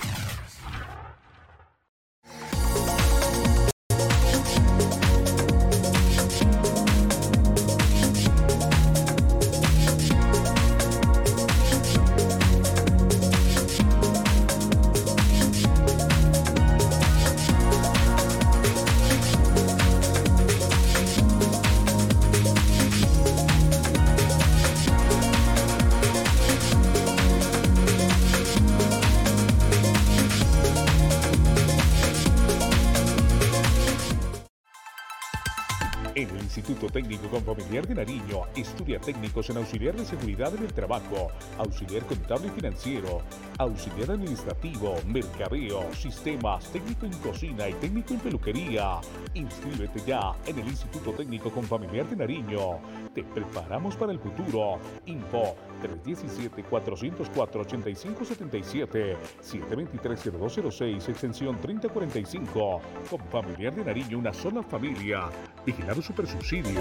Técnico con Familiar de Nariño. Estudia técnicos en auxiliar de seguridad en el trabajo, auxiliar contable y financiero, auxiliar administrativo, mercadeo, sistemas, técnico en cocina y técnico en peluquería. Inscríbete ya en el Instituto Técnico con Familiar de Nariño. Te preparamos para el futuro. Info 317-404-8577, 723-0206, extensión 3045. Con Familiar de Nariño, una sola familia. Vigilado Super Subsidio.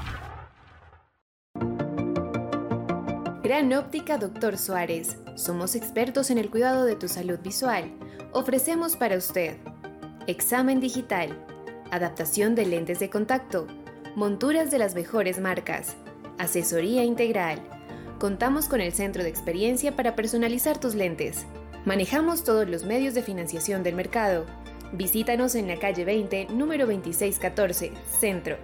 Gran Óptica Doctor Suárez. Somos expertos en el cuidado de tu salud visual. Ofrecemos para usted examen digital, adaptación de lentes de contacto, monturas de las mejores marcas, asesoría integral. Contamos con el centro de experiencia para personalizar tus lentes. Manejamos todos los medios de financiación del mercado. Visítanos en la calle 20, número 2614, Centro.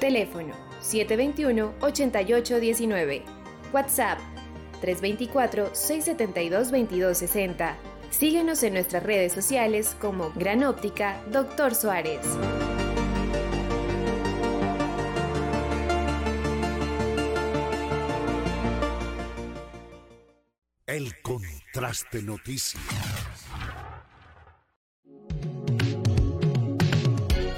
Teléfono 721-8819. WhatsApp 324-672-2260. Síguenos en nuestras redes sociales como Gran Óptica Doctor Suárez. El contraste noticias.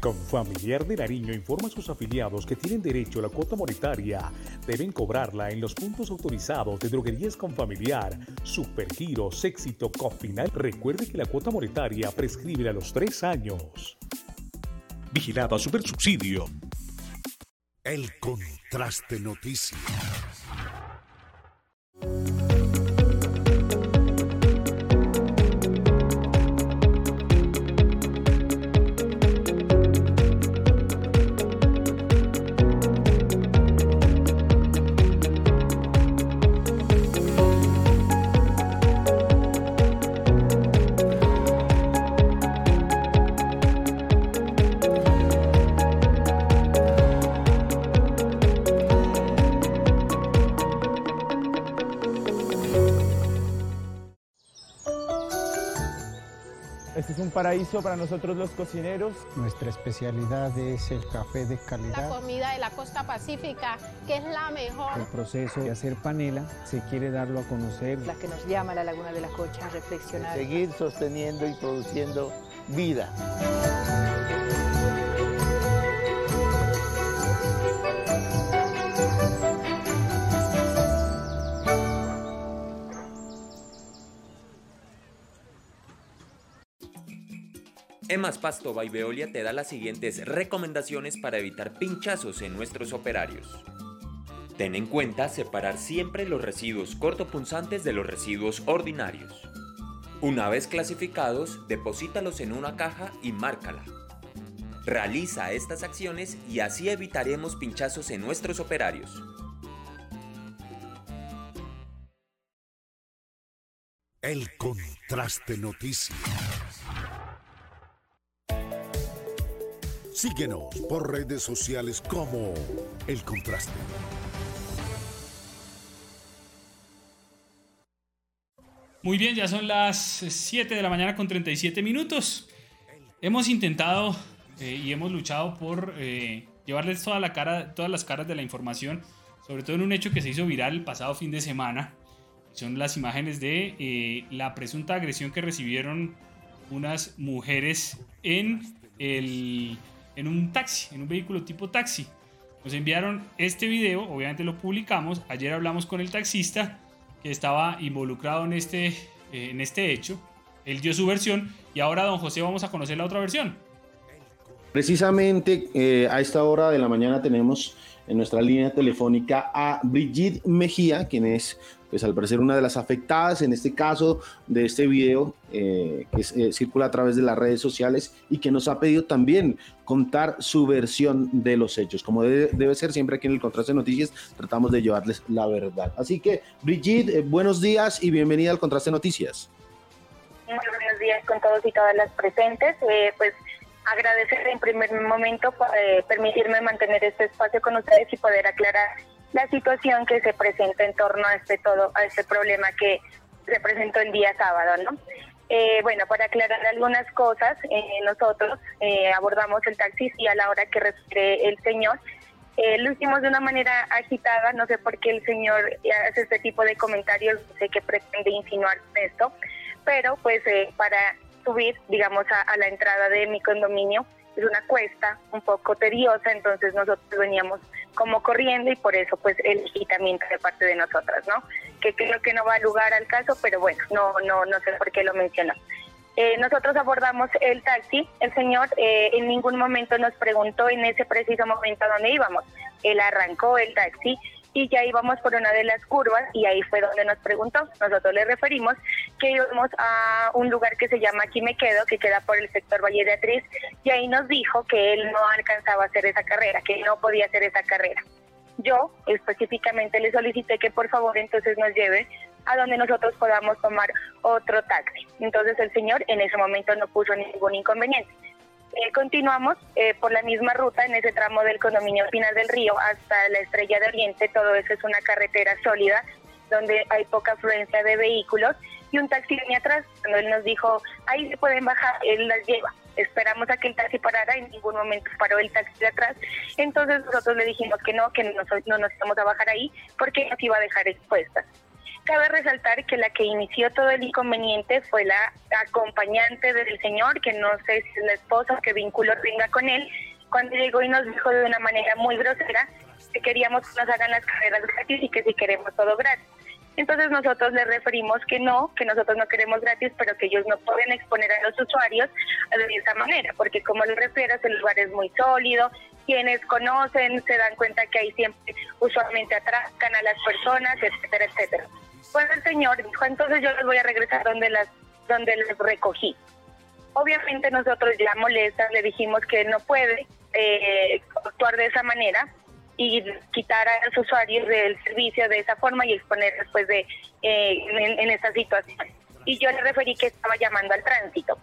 Familiar de Nariño informa a sus afiliados que tienen derecho a la cuota monetaria. Deben cobrarla en los puntos autorizados de droguerías con familiar, Supergiros, Éxito, Cofinal. Recuerde que la cuota monetaria prescribe a los tres años. Vigilada Supersubsidio. El contraste noticias. Un paraíso para nosotros los cocineros. Nuestra especialidad es el café de La calidad. comida de la costa pacífica, que es la mejor. El proceso de hacer panela se quiere darlo a conocer. La que nos llama a la Laguna de la Cocha a reflexionar. Seguir sosteniendo y produciendo vida. Emas Pasto by Veolia te da las siguientes recomendaciones para evitar pinchazos en nuestros operarios. Ten en cuenta separar siempre los residuos cortopunzantes de los residuos ordinarios. Una vez clasificados, deposítalos en una caja y márcala. Realiza estas acciones y así evitaremos pinchazos en nuestros operarios. El contraste noticias. Síguenos por redes sociales como El Contraste. Muy bien, ya son las 7 de la mañana con 37 minutos. Hemos intentado eh, y hemos luchado por eh, llevarles toda la cara, todas las caras de la información, sobre todo en un hecho que se hizo viral el pasado fin de semana. Son las imágenes de eh, la presunta agresión que recibieron unas mujeres en, el, en un taxi, en un vehículo tipo taxi. Nos enviaron este video, obviamente lo publicamos. Ayer hablamos con el taxista que estaba involucrado en este, eh, en este hecho. Él dio su versión y ahora, don José, vamos a conocer la otra versión. Precisamente eh, a esta hora de la mañana tenemos en nuestra línea telefónica a Brigitte Mejía, quien es, pues al parecer, una de las afectadas en este caso de este video eh, que eh, circula a través de las redes sociales y que nos ha pedido también contar su versión de los hechos. Como debe, debe ser siempre aquí en el Contraste Noticias, tratamos de llevarles la verdad. Así que, Brigitte, eh, buenos días y bienvenida al Contraste Noticias. Muy buenos días con todos y todas las presentes. Eh, pues agradecer en primer momento por permitirme mantener este espacio con ustedes y poder aclarar la situación que se presenta en torno a este todo a este problema que se presentó el día sábado, ¿no? Eh, bueno, para aclarar algunas cosas, eh, nosotros eh, abordamos el taxi y a la hora que refiere el señor, eh, lo hicimos de una manera agitada, no sé por qué el señor hace este tipo de comentarios, sé qué pretende insinuar esto, pero pues eh, para subir, digamos, a, a la entrada de mi condominio, es una cuesta un poco tediosa, entonces nosotros veníamos como corriendo y por eso pues el quitamiento de parte de nosotras, ¿no? Que creo que no va a lugar al caso, pero bueno, no no no sé por qué lo mencionó. Eh, nosotros abordamos el taxi, el señor eh, en ningún momento nos preguntó en ese preciso momento a dónde íbamos. Él arrancó el taxi y ya íbamos por una de las curvas y ahí fue donde nos preguntó. Nosotros le referimos que íbamos a un lugar que se llama Aquí me quedo, que queda por el sector Valle de Atriz, y ahí nos dijo que él no alcanzaba a hacer esa carrera, que no podía hacer esa carrera. Yo específicamente le solicité que por favor entonces nos lleve a donde nosotros podamos tomar otro taxi. Entonces el señor en ese momento no puso ningún inconveniente. Eh, continuamos eh, por la misma ruta en ese tramo del condominio Pinas del Río hasta la Estrella de Oriente. Todo eso es una carretera sólida donde hay poca afluencia de vehículos y un taxi venía atrás. Cuando él nos dijo, ahí se pueden bajar, él las lleva. Esperamos a que el taxi parara, en ningún momento paró el taxi de atrás. Entonces nosotros le dijimos que no, que no, no nos íbamos a bajar ahí porque nos iba a dejar expuestas. Cabe resaltar que la que inició todo el inconveniente fue la acompañante del señor, que no sé si es la esposa o qué vínculo tenga con él, cuando llegó y nos dijo de una manera muy grosera que queríamos que nos hagan las carreras gratis y que si queremos todo gratis. Entonces nosotros le referimos que no, que nosotros no queremos gratis, pero que ellos no pueden exponer a los usuarios de esa manera, porque como les refiero, el lugar es muy sólido, quienes conocen se dan cuenta que ahí siempre usualmente atracan a las personas, etcétera, etcétera. Pues el señor dijo, entonces yo les voy a regresar donde las donde les recogí. Obviamente nosotros ya molestas le dijimos que no puede eh, actuar de esa manera y quitar a los usuarios del servicio de esa forma y exponer después de eh, en, esta situación. Y yo le referí que estaba llamando al tránsito.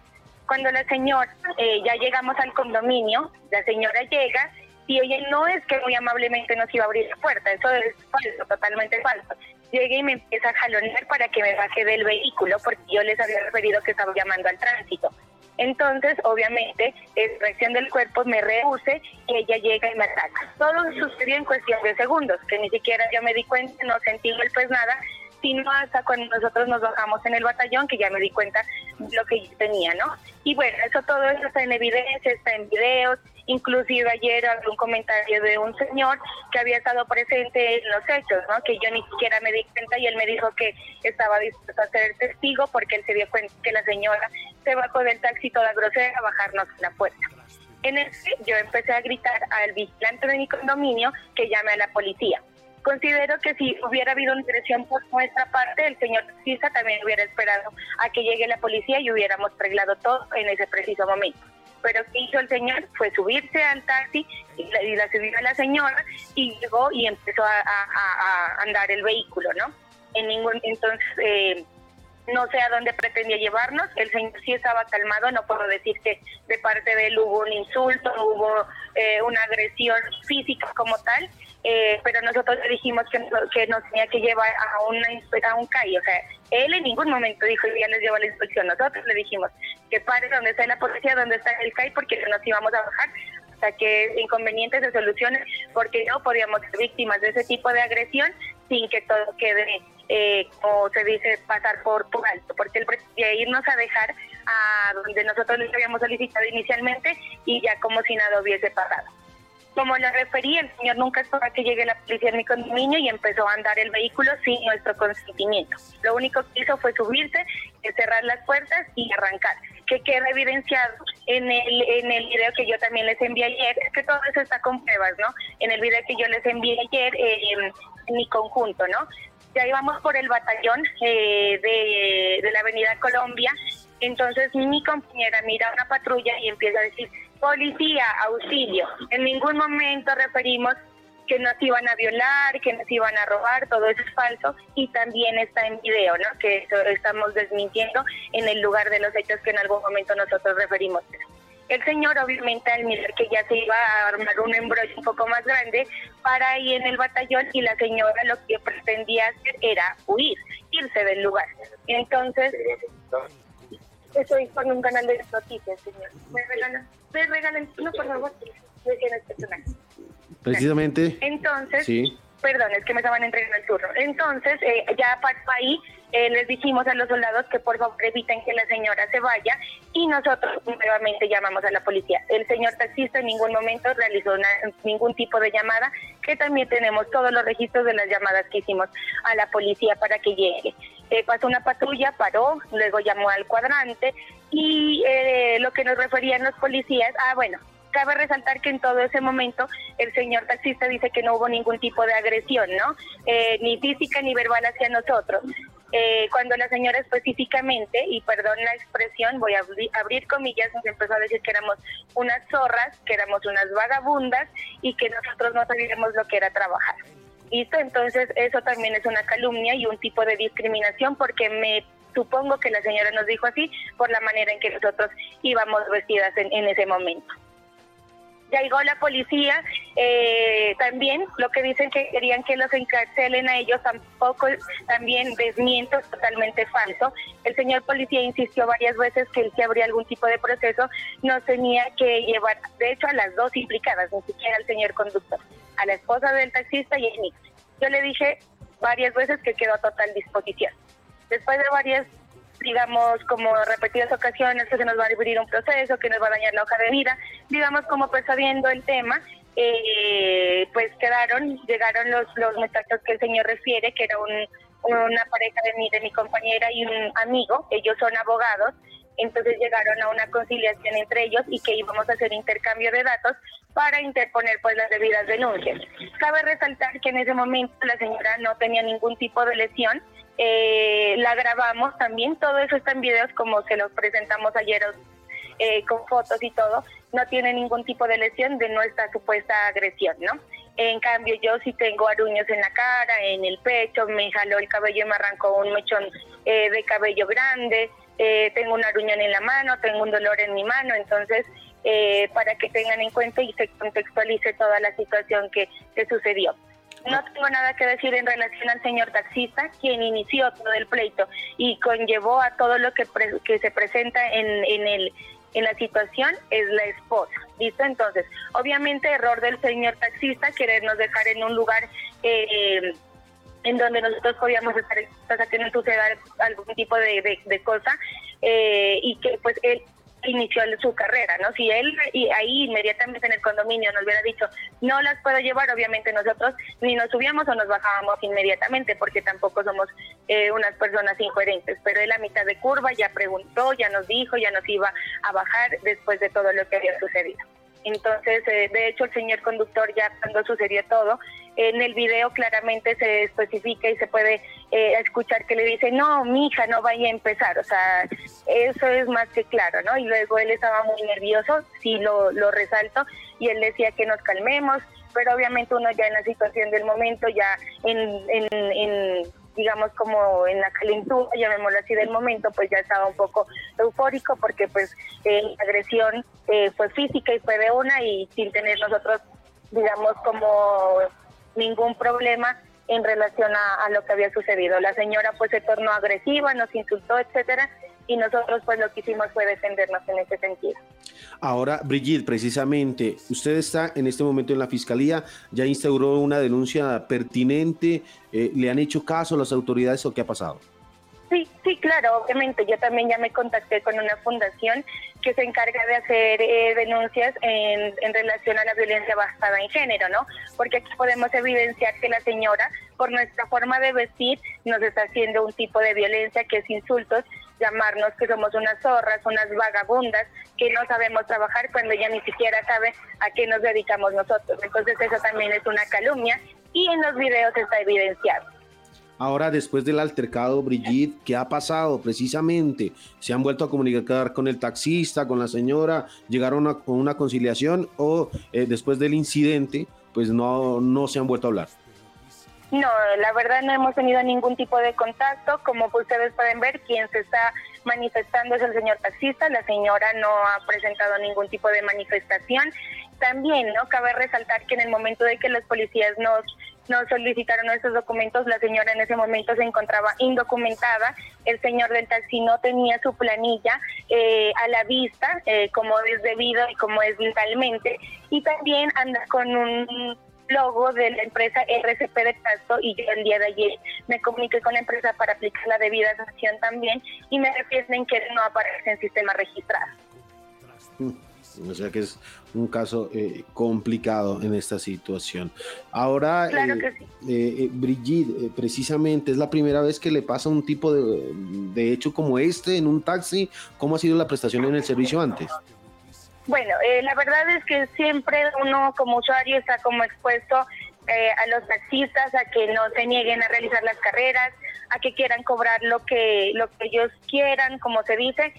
Cuando la señora, eh, ya llegamos al condominio, la señora llega y ella no es que muy amablemente nos iba a abrir la puerta, eso es falso, totalmente falso. Llegué y me empieza a jalonear para que me baje del vehículo porque yo les había referido que estaba llamando al tránsito. Entonces, obviamente, en reacción del cuerpo me rehuse y ella llega y me ataca. Todo sucedió en cuestión de segundos, que ni siquiera yo me di cuenta, no sentí pues nada, sino hasta cuando nosotros nos bajamos en el batallón, que ya me di cuenta lo que yo tenía, ¿no? Y bueno, eso todo eso está en evidencia, está en videos, inclusive ayer un comentario de un señor que había estado presente en los hechos, ¿no? Que yo ni siquiera me di cuenta y él me dijo que estaba dispuesto a ser testigo porque él se dio cuenta que la señora se bajó del taxi toda grosera a bajarnos la puerta. En ese yo empecé a gritar al vigilante de mi condominio que llame a la policía. Considero que si hubiera habido una agresión por nuestra parte, el señor taxista también hubiera esperado a que llegue la policía y hubiéramos arreglado todo en ese preciso momento. Pero ¿qué hizo el señor? Fue subirse al taxi y la, subió a la señora y llegó y empezó a, andar el vehículo, ¿no? En ningún entonces eh, no sé a dónde pretendía llevarnos. El señor sí estaba calmado, no puedo decir que de parte de él hubo un insulto, hubo eh, una agresión física como tal, eh, pero nosotros le dijimos que, que nos tenía que llevar a, una, a un CAI, o sea, él en ningún momento dijo, ya les llevo a la inspección, nosotros le dijimos que pare donde está la policía, donde está el CAI, porque nos íbamos a bajar hasta que inconvenientes se solucionen, porque no podíamos ser víctimas de ese tipo de agresión sin que todo quede, eh, como se dice, pasar por, por alto, porque él pretendía irnos a dejar a donde nosotros les habíamos solicitado inicialmente y ya como si nada hubiese pasado. Como le referí, el señor nunca esperó que llegue la policía en mi condominio y empezó a andar el vehículo sin nuestro consentimiento. Lo único que hizo fue subirse, cerrar las puertas y arrancar. Que queda evidenciado en el, en el video que yo también les envié ayer. Es que todo eso está con pruebas, ¿no? En el video que yo les envié ayer en mi conjunto, ¿no? Ya íbamos por el batallón eh, de, de la Avenida Colombia. Entonces mi compañera mira una patrulla y empieza a decir policía, auxilio. En ningún momento referimos que nos iban a violar, que nos iban a robar, todo eso es falso y también está en video, ¿no? Que eso estamos desmintiendo en el lugar de los hechos que en algún momento nosotros referimos. El señor obviamente al mirar que ya se iba a armar un embrollo un poco más grande para ir en el batallón y la señora lo que pretendía hacer era huir, irse del lugar. Entonces, estoy con un canal de noticias, señor. ¿Me regalan? ¿Me regalan? No, por favor. Precisamente. Entonces, sí. Perdón, es que me estaban entregando el turno. Entonces, eh, ya para ahí eh, les dijimos a los soldados que por favor eviten que la señora se vaya y nosotros nuevamente llamamos a la policía. El señor taxista en ningún momento realizó ningún tipo de llamada, que también tenemos todos los registros de las llamadas que hicimos a la policía para que llegue. eh, pasó una patrulla, paró, luego llamó al cuadrante y eh, lo que nos referían los policías, ah, bueno, cabe resaltar que en todo ese momento el señor taxista dice que no hubo ningún tipo de agresión, ¿no? Eh, ni física ni verbal hacia nosotros. Eh, cuando la señora específicamente, y perdón la expresión, voy a abrir comillas, nos empezó a decir que éramos unas zorras, que éramos unas vagabundas y que nosotros no sabíamos lo que era trabajar. ¿Listo? Entonces eso también es una calumnia y un tipo de discriminación porque me supongo que la señora nos dijo así por la manera en que nosotros íbamos vestidas en ese momento ya llegó la policía, eh, también lo que dicen que querían que los encarcelen a ellos tampoco, también desmiento, totalmente falso. El señor policía insistió varias veces que si habría algún tipo de proceso, no tenía que llevar, de hecho, a las dos implicadas, ni siquiera al señor conductor, a la esposa del taxista y a mí. Yo le dije varias veces que quedó a total disposición. Después de varias digamos, como repetidas ocasiones que se nos va a abrir un proceso, que nos va a dañar la hoja de vida, digamos, como pues sabiendo el tema, eh, pues quedaron, llegaron los, los muchachos que el señor refiere, que era un, una pareja de mi, de mi compañera y un amigo, ellos son abogados, entonces llegaron a una conciliación entre ellos y que íbamos a hacer intercambio de datos para interponer pues las debidas denuncias. Cabe resaltar que en ese momento la señora no tenía ningún tipo de lesión, eh, la grabamos también, todo eso está en videos como se los presentamos ayer eh, con fotos y todo, no tiene ningún tipo de lesión de nuestra supuesta agresión, ¿no? En cambio, yo sí tengo aruños en la cara, en el pecho, me jaló el cabello y me arrancó un mechón eh, de cabello grande, eh, tengo un aruñón en la mano, tengo un dolor en mi mano, entonces, para que tengan en cuenta y se contextualice toda la situación que, que sucedió. No tengo nada que decir en relación al señor taxista, quien inició todo el pleito y conllevó a todo lo que, que se presenta en, en, el, en la situación es la esposa. ¿Listo? Entonces, obviamente error del señor taxista querernos dejar en un lugar eh, en donde nosotros podíamos estar, o sea, que no suceda algún tipo de, de, cosa eh, y que pues él inició su carrera, ¿no? Si él y ahí inmediatamente en el condominio nos hubiera dicho, no las puedo llevar, obviamente nosotros ni nos subíamos o nos bajábamos inmediatamente, porque tampoco somos eh, unas personas incoherentes, pero él a mitad de curva ya preguntó, ya nos dijo, ya nos iba a bajar después de todo lo que había sucedido. Entonces, eh, de hecho, el señor conductor ya cuando sucedió todo, en el video claramente se especifica y se puede eh, escuchar que le dice, no, mi hija no vaya a empezar. O sea, eso es más que claro, ¿no? Y luego él estaba muy nervioso, sí lo, lo resalto, y él decía que nos calmemos, pero obviamente uno ya en la situación del momento, ya en, en, en digamos como en la calentura, llamémoslo así del momento, pues ya estaba un poco eufórico porque pues eh, la agresión eh, fue física y fue de una y sin tener nosotros, digamos, como ningún problema en relación a, lo que había sucedido. La señora pues se tornó agresiva, nos insultó, etcétera, y nosotros pues lo que hicimos fue defendernos en ese sentido. Ahora, Brigitte, precisamente, usted está en este momento en la fiscalía, ya instauró una denuncia pertinente, eh, ¿le han hecho caso a las autoridades o qué ha pasado? Sí, sí, claro, obviamente. Yo también ya me contacté con una fundación que se encarga de hacer eh, denuncias en, en, relación a la violencia basada en género, ¿no? Porque aquí podemos evidenciar que la señora, por nuestra forma de vestir, nos está haciendo un tipo de violencia que es insultos, llamarnos que somos unas zorras, unas vagabundas, que no sabemos trabajar cuando ella ni siquiera sabe a qué nos dedicamos nosotros. Entonces eso también es una calumnia y en los videos está evidenciado. Ahora, después del altercado, Brigitte, ¿qué ha pasado precisamente? ¿Se han vuelto a comunicar con el taxista, con la señora? ¿Llegaron a una conciliación o eh, después del incidente, pues no, no se han vuelto a hablar? No, la verdad no hemos tenido ningún tipo de contacto. Como ustedes pueden ver, quien se está manifestando es el señor taxista. La señora no ha presentado ningún tipo de manifestación. También, ¿no? Cabe resaltar que en el momento de que los policías nos nos solicitaron estos documentos, la señora en ese momento se encontraba indocumentada, el señor del taxi no tenía su planilla eh, a la vista, eh, como es debido y como es legalmente, y también anda con un logo de la empresa RCP de Casto y yo el día de ayer me comuniqué con la empresa para aplicar la debida sanción también y me refieren que no aparece en sistema registrado. Mm. O sea que es un caso eh, complicado en esta situación. Ahora, Claro eh, sí. eh, eh, Brigitte, precisamente es la primera vez que le pasa un tipo de, de hecho como este en un taxi. ¿Cómo ha sido la prestación en el servicio antes? Bueno, eh, la verdad es que siempre uno como usuario está como expuesto eh, a los taxistas a que no se nieguen a realizar las carreras, a que quieran cobrar lo que lo que ellos quieran, como se dice.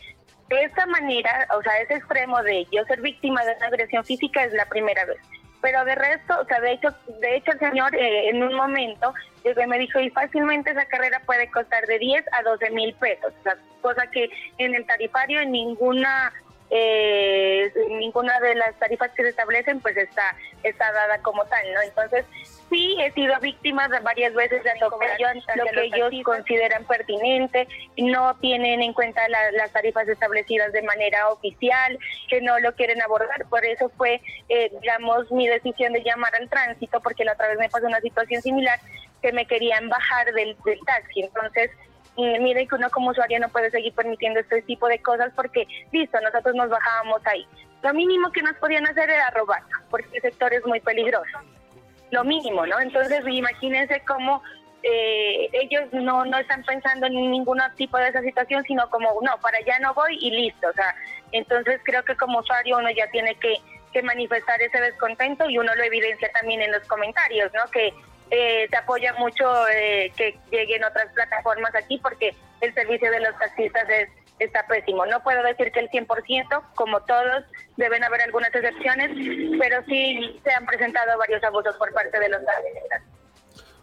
De esta manera, o sea, ese extremo de yo ser víctima de una agresión física es la primera vez. Pero de resto, o sea, de hecho, de hecho el señor eh, en un momento me dijo, y fácilmente esa carrera puede costar de 10 a 12 mil pesos, cosa que en el tarifario en ninguna eh, ninguna de las tarifas que se establecen pues está está dada como tal, ¿no? Entonces sí he sido víctima de varias veces de lo lo que ellos consideran pertinente, no tienen en cuenta la- las tarifas establecidas de manera oficial, que no lo quieren abordar, por eso fue, eh, digamos, mi decisión de llamar al tránsito, porque la otra vez me pasó una situación similar, que me querían bajar del, del taxi, entonces y miren que uno como usuario no puede seguir permitiendo este tipo de cosas porque, listo, nosotros nos bajábamos ahí. Lo mínimo que nos podían hacer era robar, porque el sector es muy peligroso. Lo mínimo, ¿no? Entonces, imagínense cómo eh, ellos no, no están pensando en ningún tipo de esa situación, sino como, no, para allá no voy y listo. O sea, entonces creo que como usuario uno ya tiene que, que manifestar ese descontento y uno lo evidencia también en los comentarios, ¿no? Que eh, se apoya mucho eh, que lleguen otras plataformas aquí porque el servicio de los taxistas es, está pésimo. No puedo decir que el 100%, como todos, deben haber algunas excepciones, pero sí se han presentado varios abusos por parte de los taxistas.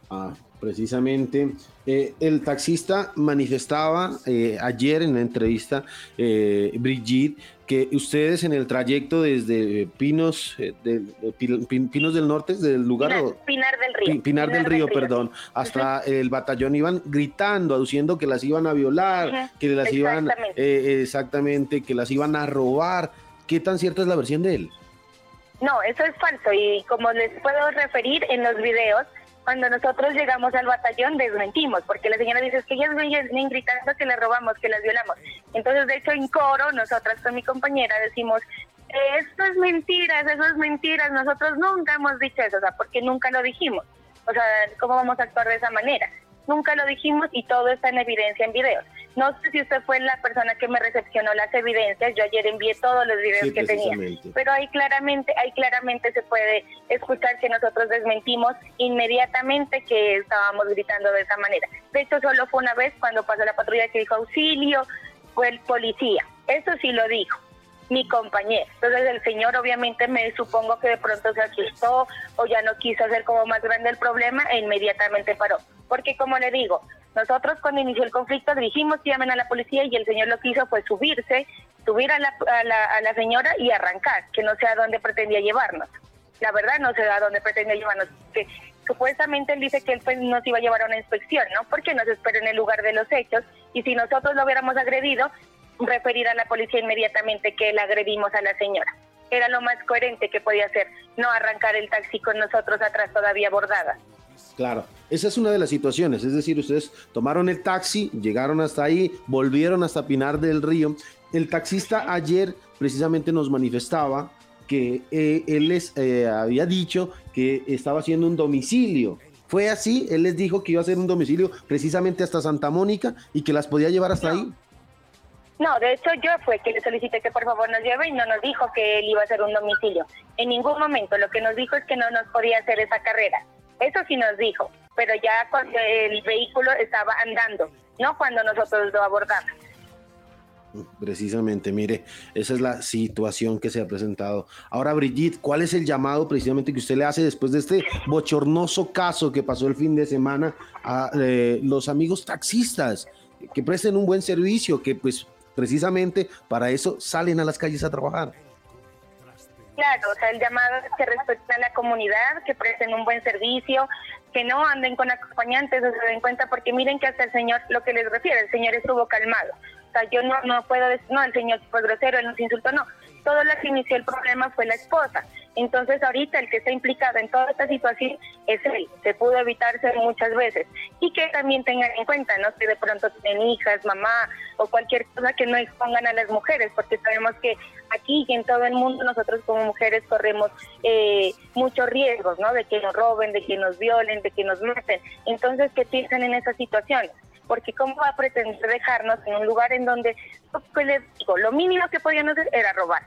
Ah, precisamente. eh, el taxista manifestaba eh, ayer en la entrevista, eh, Brigitte, que ustedes en el trayecto desde Pinos, eh, del- de Pin- Pinos del Norte, del lugar... Pinar, del Río. Pi- Pinar del Río, perdón, hasta el batallón iban gritando, aduciendo que las iban a violar, Ujú, que las iban exactamente. eh, exactamente, que las iban a robar. ¿Qué tan cierta es la versión de él? No, eso es falso y como les puedo referir en los videos, cuando nosotros llegamos al batallón desmentimos, porque la señora dice "Es que ellas vienen gritando que le robamos, que las violamos. Entonces, de hecho, en coro, nosotras con mi compañera decimos, esto es mentiras, eso es mentiras, nosotros nunca hemos dicho eso, o sea, porque nunca lo dijimos. O sea, ¿cómo vamos a actuar de esa manera? Nunca lo dijimos y todo está en evidencia en videos. No sé si usted fue la persona que me recepcionó las evidencias, yo ayer envié todos los videos Sí, que tenía pero ahí claramente, ahí claramente se puede escuchar que nosotros desmentimos inmediatamente que estábamos gritando de esa manera. De hecho, solo fue una vez cuando pasó la patrulla que dijo auxilio, fue el policía. Eso sí lo dijo mi compañero. Entonces el señor obviamente me supongo que de pronto se asustó o ya no quiso hacer como más grande el problema e inmediatamente paró. Porque como le digo, nosotros cuando inició el conflicto dijimos que llamen a la policía y el señor lo que hizo fue subirse, subir a la, a la, a la señora y arrancar, que no sé a dónde pretendía llevarnos. La verdad no sé a dónde pretendía llevarnos. Que supuestamente él dice que él pues, nos iba a llevar a una inspección, ¿no? Porque nos espera en el lugar de los hechos y si nosotros lo hubiéramos agredido, referir a la policía inmediatamente que la agredimos a la señora. Era lo más coherente que podía hacer, no arrancar el taxi con nosotros atrás todavía bordada. Claro, esa es una de las situaciones, es decir, ustedes tomaron el taxi, llegaron hasta ahí, volvieron hasta Pinar del Río. El taxista ayer precisamente nos manifestaba que eh, él les eh, había dicho que estaba haciendo un domicilio. Fue así, él les dijo que iba a hacer un domicilio precisamente hasta Santa Mónica y que las podía llevar hasta ahí. No, de hecho yo fue que le solicité que por favor nos lleve y no nos dijo que él iba a hacer un domicilio. En ningún momento lo que nos dijo es que no nos podía hacer esa carrera. Eso sí nos dijo, pero ya cuando el vehículo estaba andando, no cuando nosotros lo abordamos. Precisamente, mire, esa es la situación que se ha presentado. Ahora, Brigitte, ¿cuál es el llamado precisamente que usted le hace después de este bochornoso caso que pasó el fin de semana a eh, los amigos taxistas? Que presten un buen servicio, que pues precisamente para eso salen a las calles a trabajar. Claro, o sea, el llamado es que respeten a la comunidad, que presten un buen servicio, que no anden con acompañantes o se den cuenta, porque miren que hasta el señor, lo que les refiere, el señor estuvo calmado. O sea, yo no, no puedo decir, no, el señor fue grosero, él nos insultó, no. Todo lo que inició el problema fue la esposa. Entonces ahorita el que está implicado en toda esta situación es él, se pudo evitarse muchas veces. Y que también tengan en cuenta, ¿no? Que de pronto tienen hijas, mamá o cualquier cosa que no expongan a las mujeres, porque sabemos que aquí y en todo el mundo nosotros como mujeres corremos eh, muchos riesgos, ¿no? De que nos roben, de que nos violen, de que nos maten. Entonces, que piensen en esas situaciones porque cómo va a pretender dejarnos en un lugar en donde pues les digo, lo mínimo que podían hacer era robar,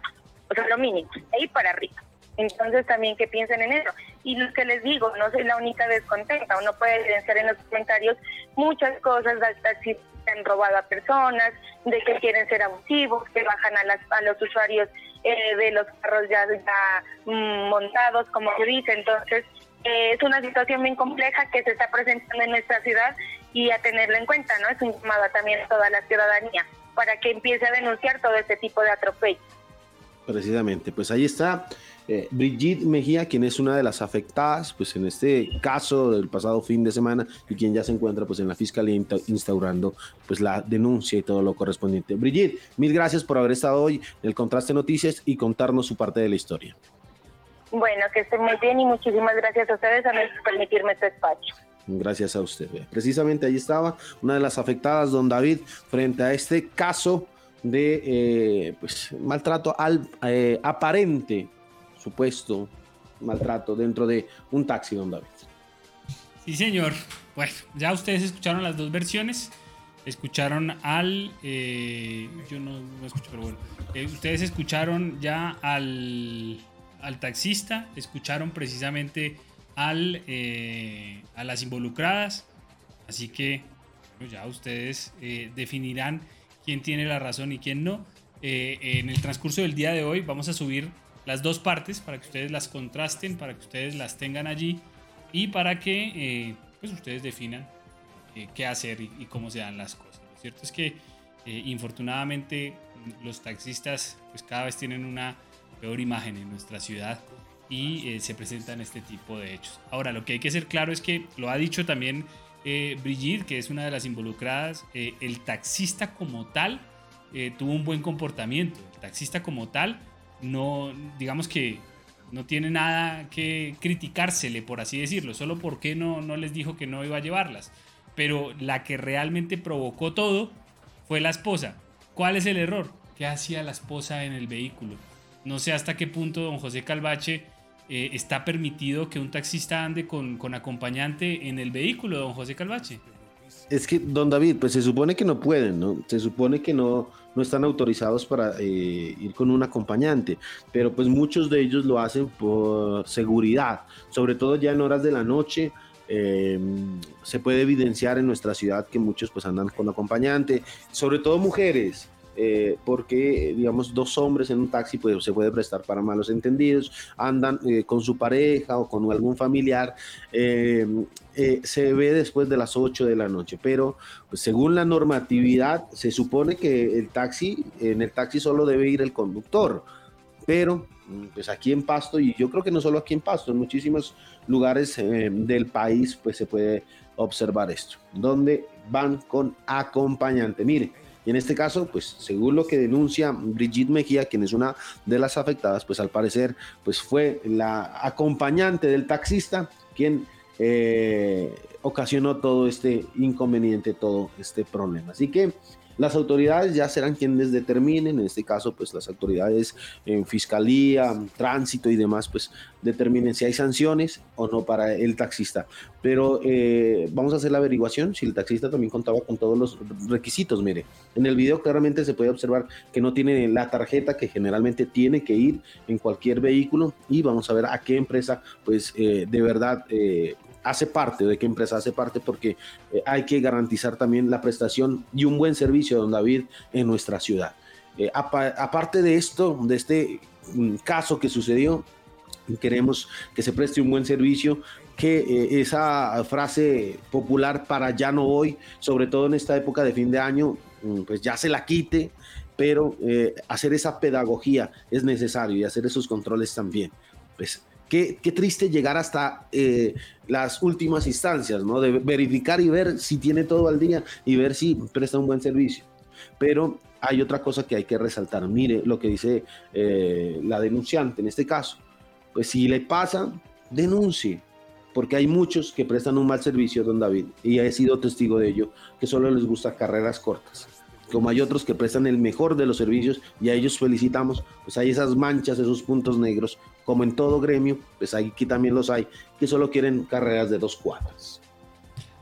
o sea, lo mínimo, ahí para arriba. Entonces también que piensen en eso. Y lo que les digo, no soy la única descontenta, uno puede evidenciar en los comentarios muchas cosas, hasta si han robado a personas, de que quieren ser abusivos, que bajan a, las, a los usuarios eh, de los carros ya, mm, montados, como se dice. Entonces, eh, es una situación bien compleja que se está presentando en nuestra ciudad y a tenerlo en cuenta, ¿no? Es un llamado también a toda la ciudadanía para que empiece a denunciar todo este tipo de atropellos. Precisamente, pues ahí está eh, Brigitte Mejía, quien es una de las afectadas, pues en este caso del pasado fin de semana y quien ya se encuentra pues en la fiscalía instaurando pues la denuncia y todo lo correspondiente. Brigitte, mil gracias por haber estado hoy en el Contraste Noticias y contarnos su parte de la historia. Bueno, que estén muy bien y muchísimas gracias a ustedes por permitirme este espacio. Gracias a usted. Precisamente ahí estaba una de las afectadas, don David, frente a este caso de eh, pues, maltrato al eh, aparente, supuesto maltrato dentro de un taxi, don David. Sí, señor. Bueno, ya ustedes escucharon las dos versiones. Escucharon al. Eh, yo no, no escucho, pero bueno. ustedes escucharon ya al, al taxista. Escucharon precisamente al, a las involucradas. Así que pues ya ustedes definirán quién tiene la razón y quién no. Eh, en el transcurso del día de hoy vamos a subir las dos partes para que ustedes las contrasten, para que ustedes las tengan allí y para que pues ustedes definan qué hacer y, cómo se dan las cosas. Lo cierto es que infortunadamente los taxistas pues cada vez tienen una peor imagen en nuestra ciudad y eh, se presentan este tipo de hechos. Ahora, lo que hay que ser claro es que lo ha dicho también eh, Brigitte, que es una de las involucradas, eh, el taxista como tal tuvo un buen comportamiento. El taxista como tal no, digamos que no tiene nada que criticársele, por así decirlo, solo porque no, no les dijo que no iba a llevarlas. Pero la que realmente provocó todo fue la esposa. ¿Cuál es el error? ¿Qué hacía la esposa en el vehículo? No sé hasta qué punto don José Calvache eh, está permitido que un taxista ande con, acompañante en el vehículo, don José Calvache. Es que, don David, pues se supone que no pueden, ¿no? Se supone que no, no están autorizados para eh, ir con un acompañante, pero pues muchos de ellos lo hacen por seguridad, sobre todo ya en horas de la noche. Eh, se puede evidenciar en nuestra ciudad que muchos pues andan con acompañante, sobre todo mujeres, eh, porque, digamos, dos hombres en un taxi pues, se puede prestar para malos entendidos, andan eh, con su pareja o con algún familiar, eh, se ve después de las 8 de la noche, pero pues, según la normatividad se supone que el taxi, en el taxi solo debe ir el conductor, pero pues aquí en Pasto, y yo creo que no solo aquí en Pasto, en muchísimos lugares del país pues se puede observar esto, donde van con acompañante. Mire, y en este caso, pues según lo que denuncia Brigitte Mejía, quien es una de las afectadas, pues al parecer pues fue la acompañante del taxista quien eh, ocasionó todo este inconveniente, todo este problema. Así que las autoridades ya serán quienes determinen, en este caso, pues las autoridades en fiscalía, tránsito y demás, pues determinen si hay sanciones o no para el taxista. Pero eh, vamos a hacer la averiguación si el taxista también contaba con todos los requisitos. Mire, en el video claramente se puede observar que no tiene la tarjeta que generalmente tiene que ir en cualquier vehículo y vamos a ver a qué empresa, pues eh, de verdad. Eh, hace parte, de qué empresa hace parte, porque eh, hay que garantizar también la prestación y un buen servicio, don David, en nuestra ciudad. Eh, aparte de esto, de este mm, caso que sucedió, queremos que se preste un buen servicio, que eh, esa frase popular para ya no voy, sobre todo en esta época de fin de año, mm, pues ya se la quite, pero hacer esa pedagogía es necesario y hacer esos controles también. Pues Qué, triste llegar hasta eh, las últimas instancias, ¿no? De verificar y ver si tiene todo al día y ver si presta un buen servicio. Pero hay otra cosa que hay que resaltar. Mire lo que dice eh, la denunciante en este caso. pues si le pasa, denuncie, porque hay muchos que prestan un mal servicio, don David, y he sido testigo de ello, que solo les gusta carreras cortas. Como hay otros que prestan el mejor de los servicios y a ellos felicitamos, pues hay esas manchas, esos puntos negros, como en todo gremio, pues aquí también los hay, que solo quieren carreras de dos cuadras.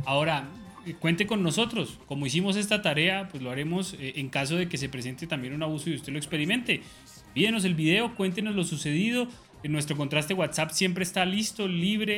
Ahora, eh, cuente con nosotros. Como hicimos esta tarea, pues lo haremos eh, en caso de que se presente también un abuso y usted lo experimente. Pídenos el video, cuéntenos lo sucedido, en nuestro contraste WhatsApp siempre está listo, libre.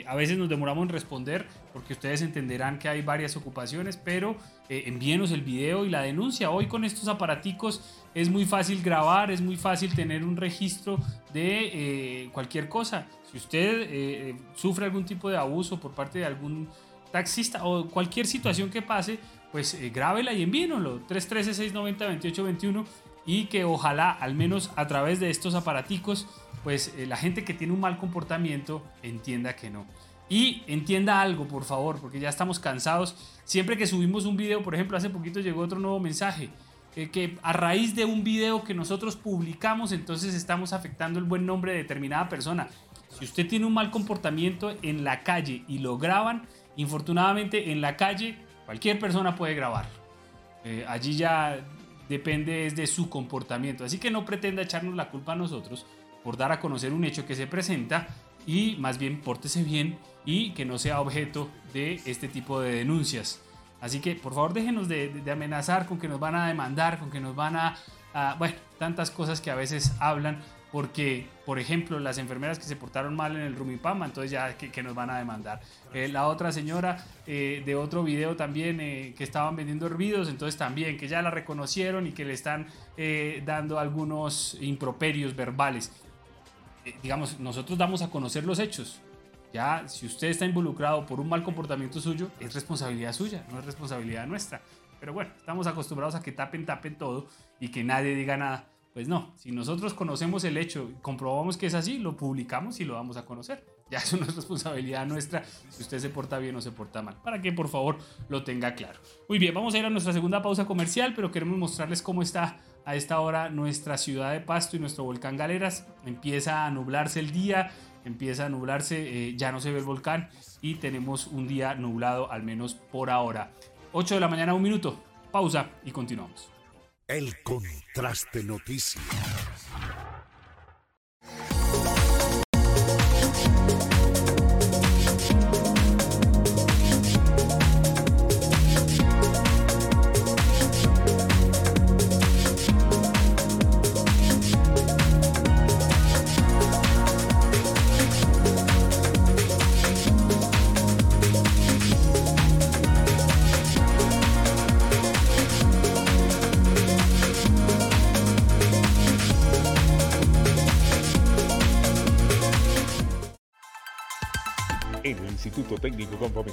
Eh, a veces nos demoramos en responder porque ustedes entenderán que hay varias ocupaciones, pero eh, envíenos el video y la denuncia. Hoy con estos aparaticos es muy fácil grabar, es muy fácil tener un registro de eh, cualquier cosa. Si usted sufre algún tipo de abuso por parte de algún taxista o cualquier situación que pase, pues grábela y envíenoslo. 313-690-2821 y que ojalá al menos a través de estos aparaticos pues eh, la gente que tiene un mal comportamiento entienda que no. Y entienda algo, por favor, porque ya estamos cansados. Siempre que subimos un video, por ejemplo, hace poquito llegó otro nuevo mensaje, eh, que a raíz de un video que nosotros publicamos, entonces estamos afectando el buen nombre de determinada persona. Si usted tiene un mal comportamiento en la calle y lo graban, infortunadamente en la calle cualquier persona puede grabar. Eh, allí ya depende de su comportamiento. Así que no pretenda echarnos la culpa a nosotros por dar a conocer un hecho que se presenta y más bien pórtese bien y que no sea objeto de este tipo de denuncias. Así que por favor déjenos de, amenazar con que nos van a demandar, con que nos van a, bueno, tantas cosas que a veces hablan porque, por ejemplo, las enfermeras que se portaron mal en el Rumipama, entonces ya que, nos van a demandar. Eh, la otra señora eh, de otro video también eh, que estaban vendiendo hervidos, entonces también que ya la reconocieron y que le están dando algunos improperios verbales. Eh, digamos, nosotros damos a conocer los hechos. Ya, si usted está involucrado por un mal comportamiento suyo, es responsabilidad suya, no es responsabilidad nuestra. Pero bueno, estamos acostumbrados a que tapen, tapen todo y que nadie diga nada. Pues no, si nosotros conocemos el hecho comprobamos que es así, lo publicamos y lo vamos a conocer. Ya eso no es responsabilidad nuestra si usted se porta bien o se porta mal. Para que por favor lo tenga claro. Muy bien, vamos a ir a nuestra segunda pausa comercial, pero queremos mostrarles cómo está a esta hora nuestra ciudad de Pasto y nuestro volcán Galeras. Empieza a nublarse el día, empieza a nublarse, eh, ya no se ve el volcán y tenemos un día nublado al menos por ahora. 8 de la mañana, un minuto. Pausa y continuamos. El contraste noticias.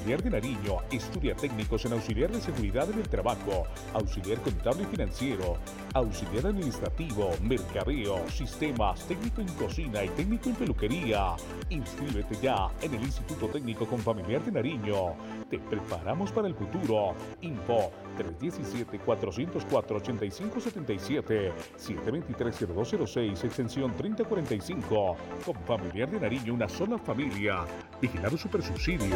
Familiar de Nariño estudia técnicos en auxiliar de seguridad en el trabajo, auxiliar contable y financiero, auxiliar administrativo, mercadeo, sistemas, técnico en cocina y técnico en peluquería. Inscríbete ya en el Instituto Técnico con Familiar de Nariño. Te preparamos para el futuro. Info 317-404-8577, 723-0206, extensión 3045. Con Familiar de Nariño, una sola familia. Vigilado Super Subsidio.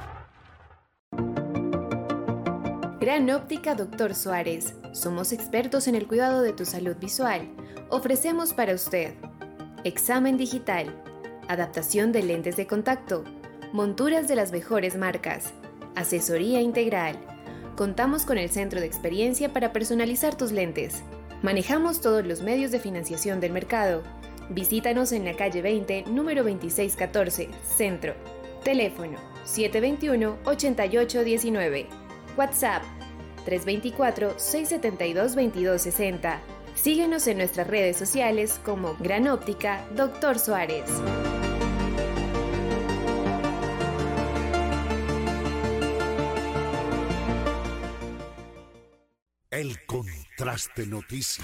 Gran Óptica Doctor Suárez. Somos expertos en el cuidado de tu salud visual. Ofrecemos para usted examen digital, adaptación de lentes de contacto, monturas de las mejores marcas, asesoría integral. Contamos con el centro de experiencia para personalizar tus lentes. Manejamos todos los medios de financiación del mercado. Visítanos en la calle 20, número 2614, Centro. Teléfono 721-8819. WhatsApp 324-672-2260. Síguenos en nuestras redes sociales como Gran Óptica Doctor Suárez. El contraste noticia.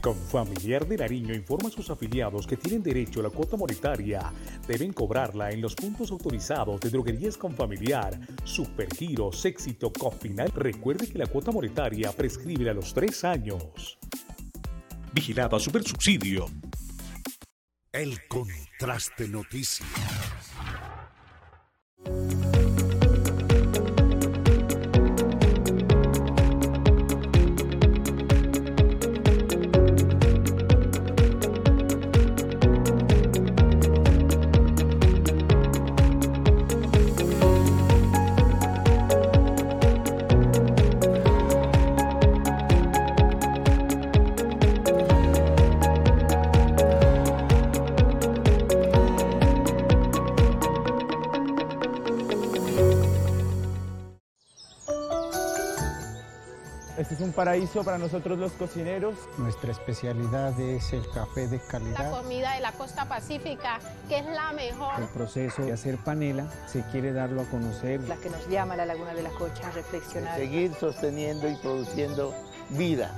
Confamiliar de Nariño informa a sus afiliados que tienen derecho a la cuota monetaria. Deben cobrarla en los puntos autorizados de droguerías Confamiliar, Supergiros, Éxito, Cofinal. Recuerde que la cuota monetaria prescribe a los tres años. Vigilado a Supersubsidio. El Contraste Noticias. Es un paraíso para nosotros los cocineros. Nuestra especialidad es el café de La calidad. comida de la costa pacífica, que es la mejor. El proceso de hacer panela se quiere darlo a conocer. La que nos llama a la Laguna de la Cocha a reflexionar. Seguir sosteniendo y produciendo vida.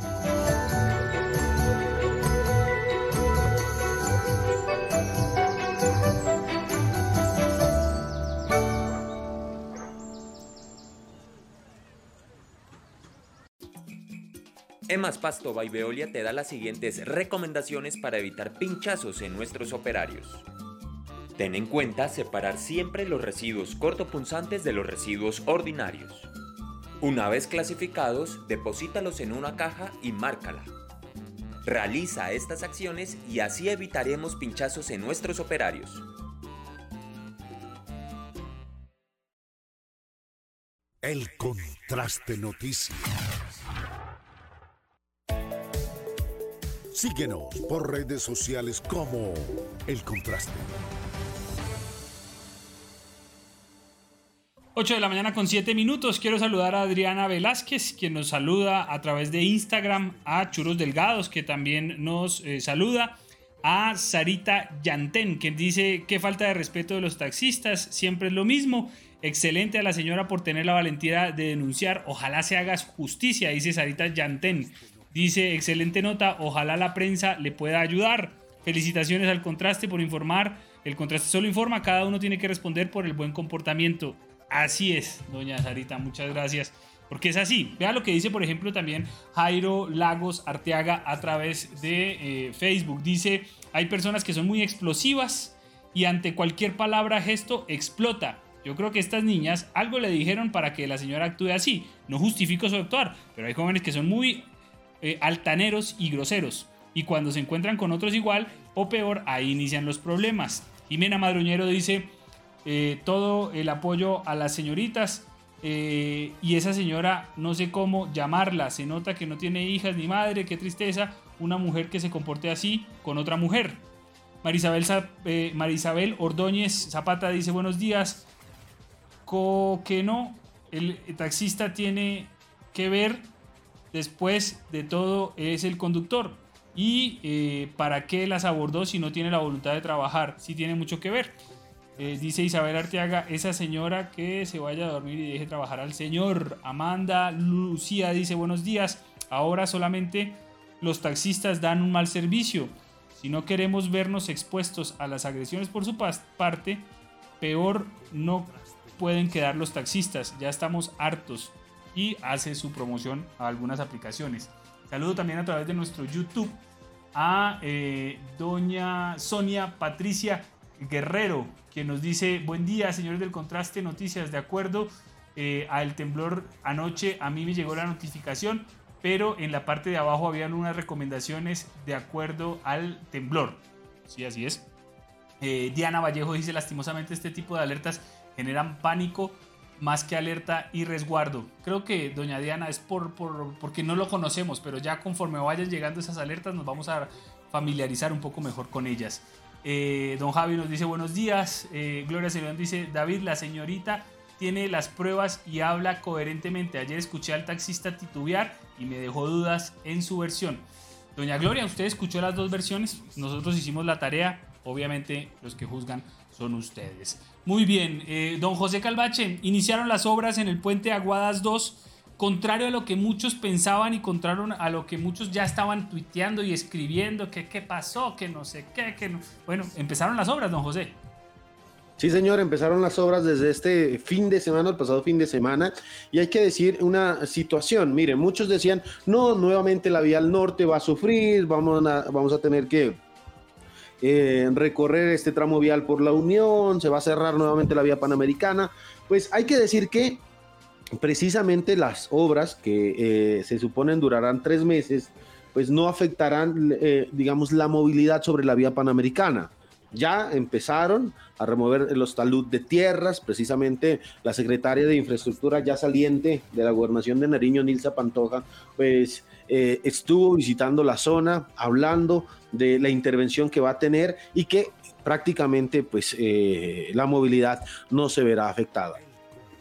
Emas Pasto by Veolia te da las siguientes recomendaciones para evitar pinchazos en nuestros operarios. Ten en cuenta separar siempre los residuos cortopunzantes de los residuos ordinarios. Una vez clasificados, deposítalos en una caja y márcala. Realiza estas acciones y así evitaremos pinchazos en nuestros operarios. El Contraste Noticias. Síguenos por redes sociales como El Contraste. 8 de la mañana con 7 minutos. Quiero saludar a Adriana Velázquez, quien nos saluda a través de Instagram, a Churos Delgados, que también nos eh, saluda, a Sarita Yantén, quien dice qué falta de respeto de los taxistas, siempre es lo mismo. Excelente a la señora por tener la valentía de denunciar. Ojalá se haga justicia, dice Sarita Yantén. Dice, excelente nota, ojalá la prensa le pueda ayudar. Felicitaciones al contraste por informar. El contraste solo informa, cada uno tiene que responder por el buen comportamiento. Así es, doña Sarita, muchas gracias. Porque es así. Vea lo que dice, por ejemplo, también Jairo Lagos Arteaga a través de eh, Facebook. Dice, hay personas que son muy explosivas y ante cualquier palabra, gesto, explota. Yo creo que estas niñas algo le dijeron para que la señora actúe así. No justifico su actuar, pero hay jóvenes que son muy eh, altaneros y groseros. Y cuando se encuentran con otros igual o peor, ahí inician los problemas. Jimena Madroñero dice, eh, todo el apoyo a las señoritas eh, y esa señora no sé cómo llamarla, se nota que no tiene hijas ni madre, qué tristeza, una mujer que se comporte así con otra mujer. Marisabel, Marisabel Ordóñez Zapata dice buenos días, Co- que no, el taxista tiene que ver después de todo es el conductor. ¿Y eh, para qué las abordó si no tiene la voluntad de trabajar? Sí tiene mucho que ver. Eh, dice Isabel Arteaga, esa señora que se vaya a dormir y deje trabajar al señor. Amanda Lucía dice buenos días. Ahora solamente los taxistas dan un mal servicio. Si no queremos vernos expuestos a las agresiones por su parte, peor no pueden quedar los taxistas, ya estamos hartos y hace su promoción a algunas aplicaciones. Saludo también a través de nuestro YouTube a eh, doña Sonia Patricia Guerrero, quien nos dice, buen día, señores del contraste, noticias, de acuerdo eh, al temblor anoche, a mí me llegó la notificación, pero en la parte de abajo habían unas recomendaciones de acuerdo al temblor. Sí, así es. Eh, Diana Vallejo dice, lastimosamente este tipo de alertas generan pánico más que alerta y resguardo. Creo que doña Diana es por, por, porque no lo conocemos, pero ya conforme vayan llegando esas alertas nos vamos a familiarizar un poco mejor con ellas. Eh, don Javi nos dice buenos días. Eh, Gloria Cerón dice, David, la señorita tiene las pruebas y habla coherentemente. Ayer escuché al taxista titubear y me dejó dudas en su versión. Doña Gloria, ¿usted escuchó las dos versiones? Nosotros hicimos la tarea. Obviamente los que juzgan son ustedes. Muy bien, eh, don José Calvache, iniciaron las obras en el puente Aguadas 2, contrario a lo que muchos pensaban y contrario a lo que muchos ya estaban tuiteando y escribiendo, que qué pasó, que no sé qué, que no... Bueno, empezaron las obras, don José. Sí, señor, empezaron las obras desde este fin de semana, el pasado fin de semana, y hay que decir una situación. Miren, muchos decían, no, nuevamente la vía al norte va a sufrir, vamos a, vamos a tener que eh, recorrer este tramo vial por la Unión, se va a cerrar nuevamente la vía panamericana. Pues hay que decir que precisamente las obras que eh, se suponen durarán tres meses, pues no afectarán, eh, digamos, la movilidad sobre la vía panamericana. Ya empezaron a remover los talud de tierras, precisamente la secretaria de Infraestructura ya saliente de la gobernación de Nariño, Nilsa Pantoja, pues estuvo visitando la zona, hablando de la intervención que va a tener y que prácticamente pues eh, la movilidad no se verá afectada.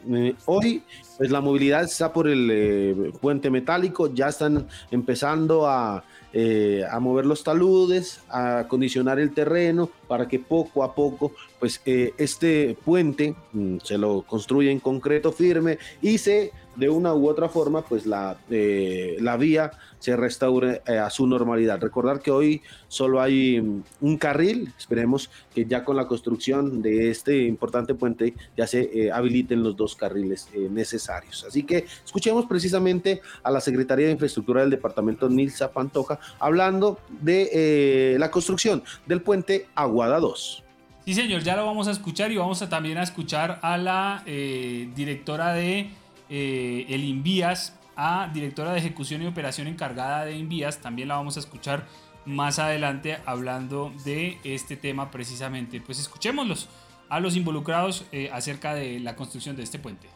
Eh, hoy pues la movilidad está por el eh, puente metálico, ya están empezando a, a, mover los taludes, a acondicionar el terreno para que poco a poco pues este puente mm, se lo construya en concreto firme y se de una u otra forma pues la, la vía se restaure eh, a su normalidad. Recordar que hoy solo hay mm, un carril, esperemos que ya con la construcción de este importante puente ya se eh, habiliten los dos carriles eh, necesarios. Así que escuchemos precisamente a la Secretaría de Infraestructura del Departamento Nilsa Pantoja hablando de la construcción del puente Aguada 2. Sí, señor, ya lo vamos a escuchar y vamos a también a escuchar a la directora de el Invías, a directora de ejecución y operación encargada de Envías. También la vamos a escuchar más adelante hablando de este tema precisamente. Pues escuchémoslos a los involucrados eh, acerca de la construcción de este puente.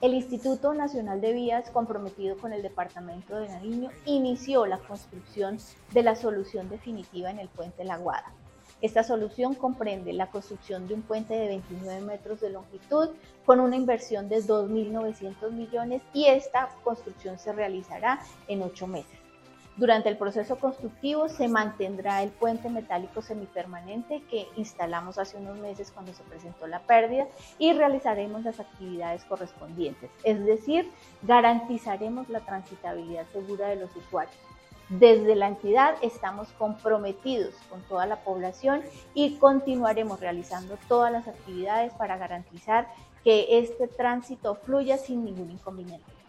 El Instituto Nacional de Vías, comprometido con el Departamento de Nariño, inició la construcción de la solución definitiva en el puente La Guada. Esta solución comprende la construcción de un puente de 29 metros de longitud con una inversión de 2.900 millones y esta construcción se realizará en ocho meses. Durante el proceso constructivo se mantendrá el puente metálico semipermanente que instalamos hace unos meses cuando se presentó la pérdida y realizaremos las actividades correspondientes, es decir, garantizaremos la transitabilidad segura de los usuarios. Desde la entidad estamos comprometidos con toda la población y continuaremos realizando todas las actividades para garantizar que este tránsito fluya sin ningún inconveniente.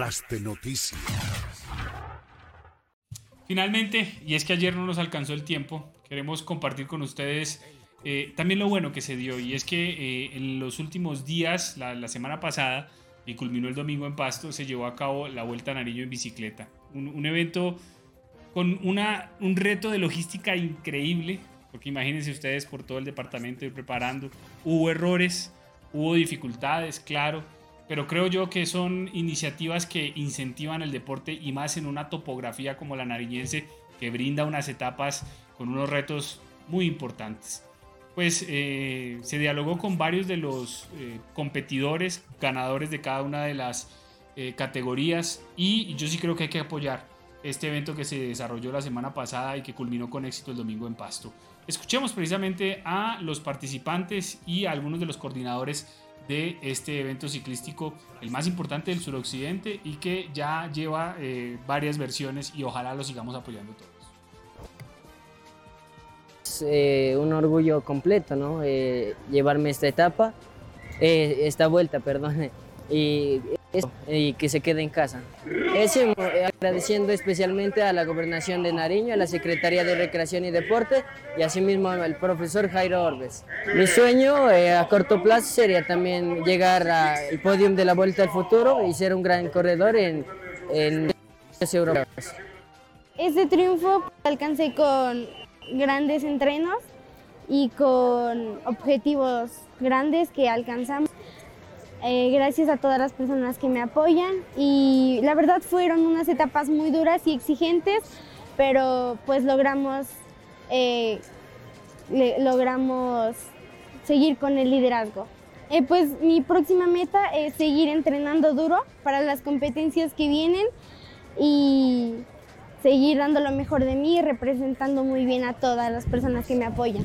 Contraste noticias. Finalmente, y es que ayer no nos alcanzó el tiempo, queremos compartir con ustedes eh, también lo bueno que se dio, y es que eh, en los últimos días, la, semana pasada, y culminó el domingo en Pasto, se llevó a cabo la Vuelta a Nariño en bicicleta. Un, un evento con una, un reto de logística increíble, porque imagínense ustedes por todo el departamento ir preparando. Hubo errores, hubo dificultades, claro, pero creo yo que son iniciativas que incentivan el deporte y más en una topografía como la nariñense que brinda unas etapas con unos retos muy importantes. Pues eh, se dialogó con varios de los eh, competidores, ganadores de cada una de las eh, categorías y yo sí creo que hay que apoyar este evento que se desarrolló la semana pasada y que culminó con éxito el domingo en Pasto. Escuchemos precisamente a los participantes y a algunos de los coordinadores de este evento ciclístico, el más importante del suroccidente y que ya lleva eh, varias versiones y ojalá lo sigamos apoyando todos. Es eh, un orgullo completo, ¿no? Eh, llevarme esta etapa, esta vuelta, perdón, y, que se quede en casa. Eso, agradeciendo especialmente a la Gobernación de Nariño, a la Secretaría de Recreación y Deporte y asimismo al profesor Jairo Orbes. Mi sueño eh, a corto plazo sería también llegar al podio de la Vuelta al Futuro y ser un gran corredor en, en Europa. Este triunfo alcancé con grandes entrenos y con objetivos grandes que alcanzamos. Eh, gracias a todas las personas que me apoyan y la verdad fueron unas etapas muy duras y exigentes, pero pues logramos, eh, le, logramos seguir con el liderazgo. Eh, pues mi próxima meta es seguir entrenando duro para las competencias que vienen y seguir dando lo mejor de mí y representando muy bien a todas las personas que me apoyan.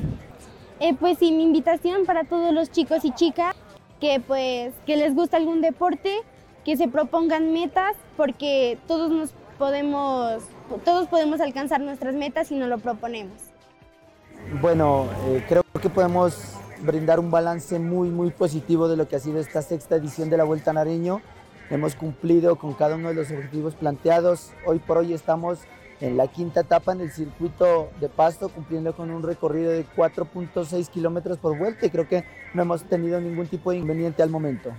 Eh, pues sí, mi invitación para todos los chicos y chicas que pues que les gusta algún deporte, que se propongan metas, porque todos nos podemos, todos podemos alcanzar nuestras metas si nos lo proponemos. Bueno, eh, creo que podemos brindar un balance muy muy positivo de lo que ha sido esta sexta edición de la Vuelta Nariño. Hemos cumplido con cada uno de los objetivos planteados. Hoy por hoy estamos en la quinta etapa en el circuito de Pasto, cumpliendo con un recorrido de 4.6 kilómetros por vuelta y creo que no hemos tenido ningún tipo de inconveniente al momento.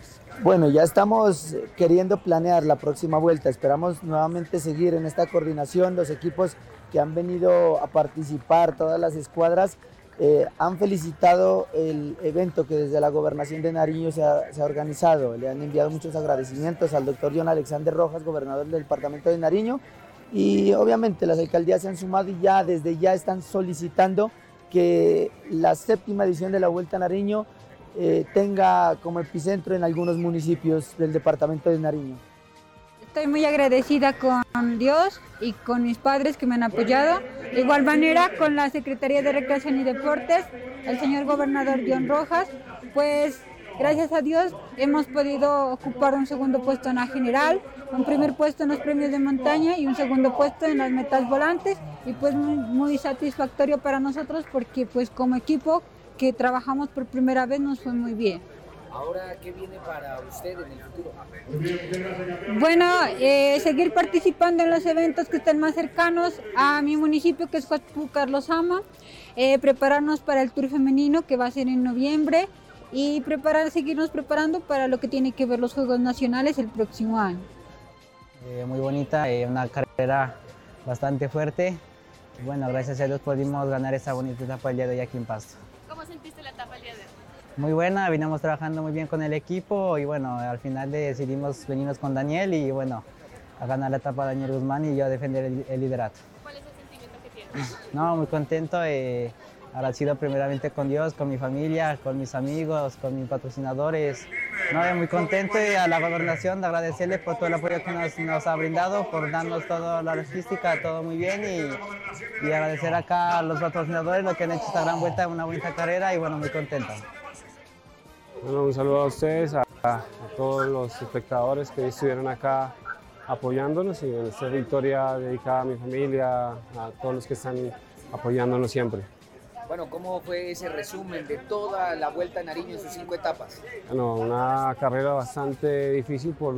Bueno, ya estamos queriendo planear la próxima vuelta. Esperamos nuevamente seguir en esta coordinación. Los equipos que han venido a participar, todas las escuadras, eh, han felicitado el evento que desde la gobernación de Nariño se ha, se ha, organizado. Le han enviado muchos agradecimientos al doctor John Alexander Rojas, gobernador del departamento de Nariño, y obviamente las alcaldías se han sumado y ya desde ya están solicitando que la séptima edición de la Vuelta a Nariño eh, tenga como epicentro en algunos municipios del departamento de Nariño. Estoy muy agradecida con Dios y con mis padres que me han apoyado. De igual manera con la Secretaría de Recreación y Deportes, el señor gobernador John Rojas, pues gracias a Dios hemos podido ocupar un segundo puesto en la general, un primer puesto en los premios de montaña y un segundo puesto en las metas volantes y pues muy, muy satisfactorio para nosotros porque pues como equipo que trabajamos por primera vez nos fue muy bien. Ahora, ¿qué viene para usted en el futuro? Bueno, eh, seguir participando en los eventos que estén más cercanos a mi municipio, que es Huatzpú, Carlos Ama, eh, prepararnos para el Tour Femenino, que va a ser en noviembre, y preparar, seguirnos preparando para lo que tiene que ver los Juegos Nacionales el próximo año. Eh, muy bonita, eh, una carrera bastante fuerte. Bueno, gracias a Dios pudimos ganar esa bonita etapa el día de hoy aquí en Pasto. ¿Cómo sentiste la etapa el día de hoy? Muy buena, vinimos trabajando muy bien con el equipo y bueno, al final decidimos venirnos con Daniel y bueno, a ganar la etapa Daniel Guzmán y yo a defender el, el liderato. ¿Cuál es el sentimiento que tienes? No, muy contento. Eh, agradecido primeramente con Dios, con mi familia, con mis amigos, con mis patrocinadores, No, muy contento y a la gobernación de por todo el apoyo que nos, ha brindado, por darnos toda la logística, todo muy bien y, y, agradecer acá a los patrocinadores lo que han hecho esta gran vuelta, una bonita carrera y bueno, muy contento. Bueno, un saludo a ustedes, a, a todos los espectadores que estuvieron acá apoyándonos y en esta victoria dedicada a mi familia, a todos los que están apoyándonos siempre. Bueno, ¿cómo fue ese resumen de toda la Vuelta a Nariño en sus cinco etapas? Bueno, una carrera bastante difícil por,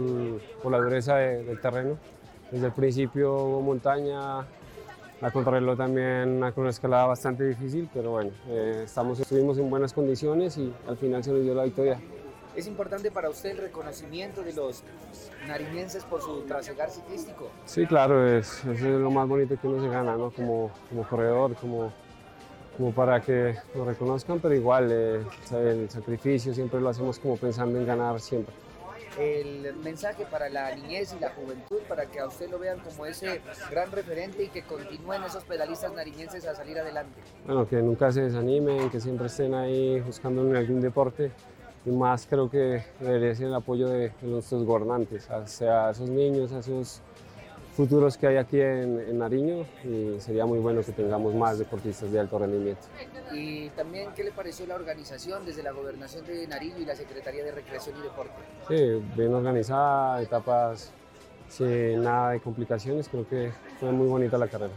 por la dureza de, del terreno. Desde el principio hubo montaña, la contrarreloj también una, una escalada bastante difícil, pero bueno, eh, estamos, estuvimos en buenas condiciones y al final se nos dio la victoria. ¿Es importante para usted el reconocimiento de los nariñenses por su trasegar ciclístico? Sí, claro, es, es lo más bonito que uno se gana, ¿no? Como, como corredor, como, como para que lo reconozcan, pero igual eh, el sacrificio siempre lo hacemos como pensando en ganar siempre. El mensaje para la niñez y la juventud, para que a usted lo vean como ese gran referente y que continúen esos pedalistas nariñenses a salir adelante. Bueno, que nunca se desanimen, que siempre estén ahí buscando en algún deporte y más creo que debería ser el apoyo de, de nuestros gobernantes, o sea, a esos niños, a esos futuros que hay aquí en, en, Nariño y sería muy bueno que tengamos más deportistas de alto rendimiento. Y también, ¿qué le pareció la organización desde la Gobernación de Nariño y la Secretaría de Recreación y Deporte? Sí, bien organizada, etapas sin nada de complicaciones, creo que fue muy bonita la carrera.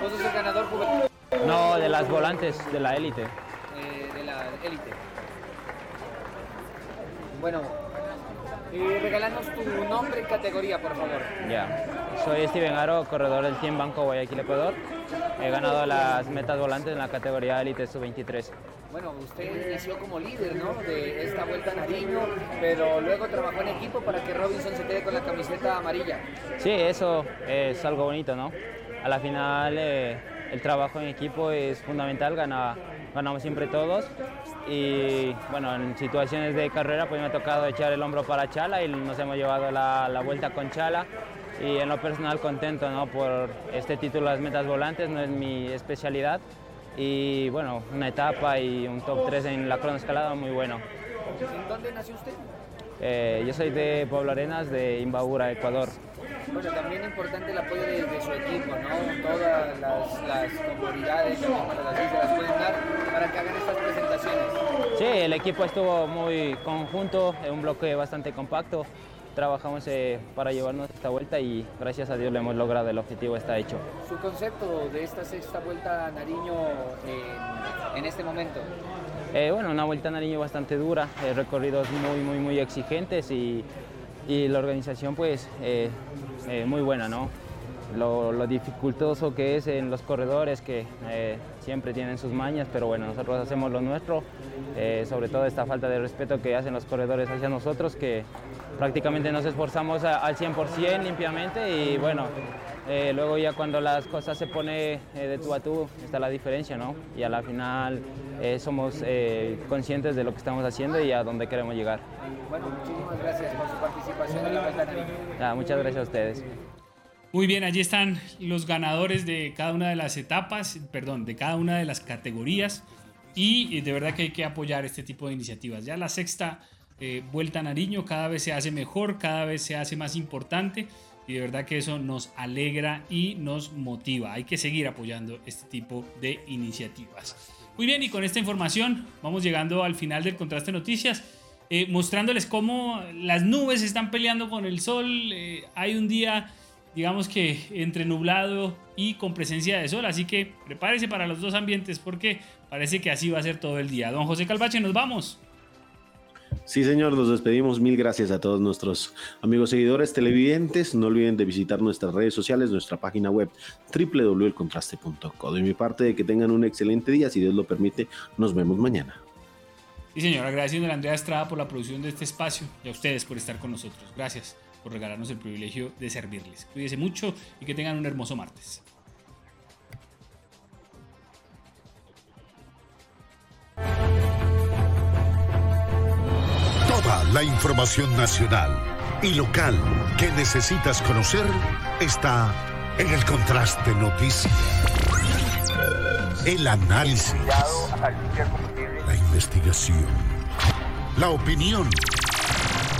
¿Vos sos el ganador? No, de las volantes, de la élite. Eh, de la élite. Bueno, eh, regálanos tu nombre y categoría, por favor. Ya, soy Steven Aro, corredor del Team Banco Guayaquil Ecuador. He ganado las metas volantes en la categoría Elite Sub-23. Bueno, usted inició como líder ¿no? de esta vuelta a Nariño, pero luego trabajó en equipo para que Robinson se quede con la camiseta amarilla. Sí, eso es algo bonito, ¿no? A la final eh, el trabajo en equipo es fundamental, gana, ganamos siempre todos y bueno, en situaciones de carrera pues me ha tocado echar el hombro para Chala y nos hemos llevado la, la vuelta con Chala y en lo personal contento ¿no? por este título las metas volantes, no es mi especialidad y bueno, una etapa y un top 3 en la cronoescalada muy bueno. ¿En dónde nació usted? Eh, yo soy de Pueblo Arenas, de Imbabura, Ecuador. Bueno, también importante el apoyo de, de su equipo, ¿no? Todas las, las comunidades también para las se las pueden dar para que hagan estas presentaciones. Sí, el equipo estuvo muy conjunto, en un bloque bastante compacto. Trabajamos eh, para llevarnos esta vuelta y gracias a Dios lo hemos logrado, el objetivo está hecho. ¿Su concepto de esta sexta vuelta a Nariño en, en este momento? Eh, bueno, una vuelta a Nariño bastante dura, eh, recorridos muy, muy, muy exigentes y, y la organización pues eh, eh, muy buena, ¿no? Lo, lo, dificultoso que es en los corredores que eh, siempre tienen sus mañas, pero bueno, nosotros hacemos lo nuestro, sobre todo esta falta de respeto que hacen los corredores hacia nosotros, que prácticamente nos esforzamos a, al 100% limpiamente y bueno, eh, luego ya cuando las cosas se pone eh, de tú a tú está la diferencia, ¿no? Y a la final eh, somos conscientes de lo que estamos haciendo y a dónde queremos llegar. Bueno, muchísimas gracias por su participación en la ya, Muchas gracias a ustedes. Muy bien, allí están los ganadores de cada una de las etapas, perdón, de cada una de las categorías y de verdad que hay que apoyar este tipo de iniciativas. Ya la sexta Vuelta a Nariño cada vez se hace mejor, cada vez se hace más importante y de verdad que eso nos alegra y nos motiva. Hay que seguir apoyando este tipo de iniciativas. Muy bien, y con esta información vamos llegando al final del contraste noticias, eh, mostrándoles cómo las nubes están peleando con el sol. Eh, hay un día, digamos que entre nublado y con presencia de sol, así que prepárese para los dos ambientes porque parece que así va a ser todo el día. Don José Calvache, nos vamos. Sí, señor, nos despedimos. Mil gracias a todos nuestros amigos seguidores televidentes. No olviden de visitar nuestras redes sociales, nuestra página web www.elcontraste.co. De mi parte, que tengan un excelente día. Si Dios lo permite, nos vemos mañana. Sí, señor, agradeciendo a Andrea Estrada por la producción de este espacio y a ustedes por estar con nosotros. Gracias por regalarnos el privilegio de servirles. Cuídense mucho y que tengan un hermoso martes. Toda la información nacional y local que necesitas conocer está en el Contraste Noticias. El análisis, la investigación, la opinión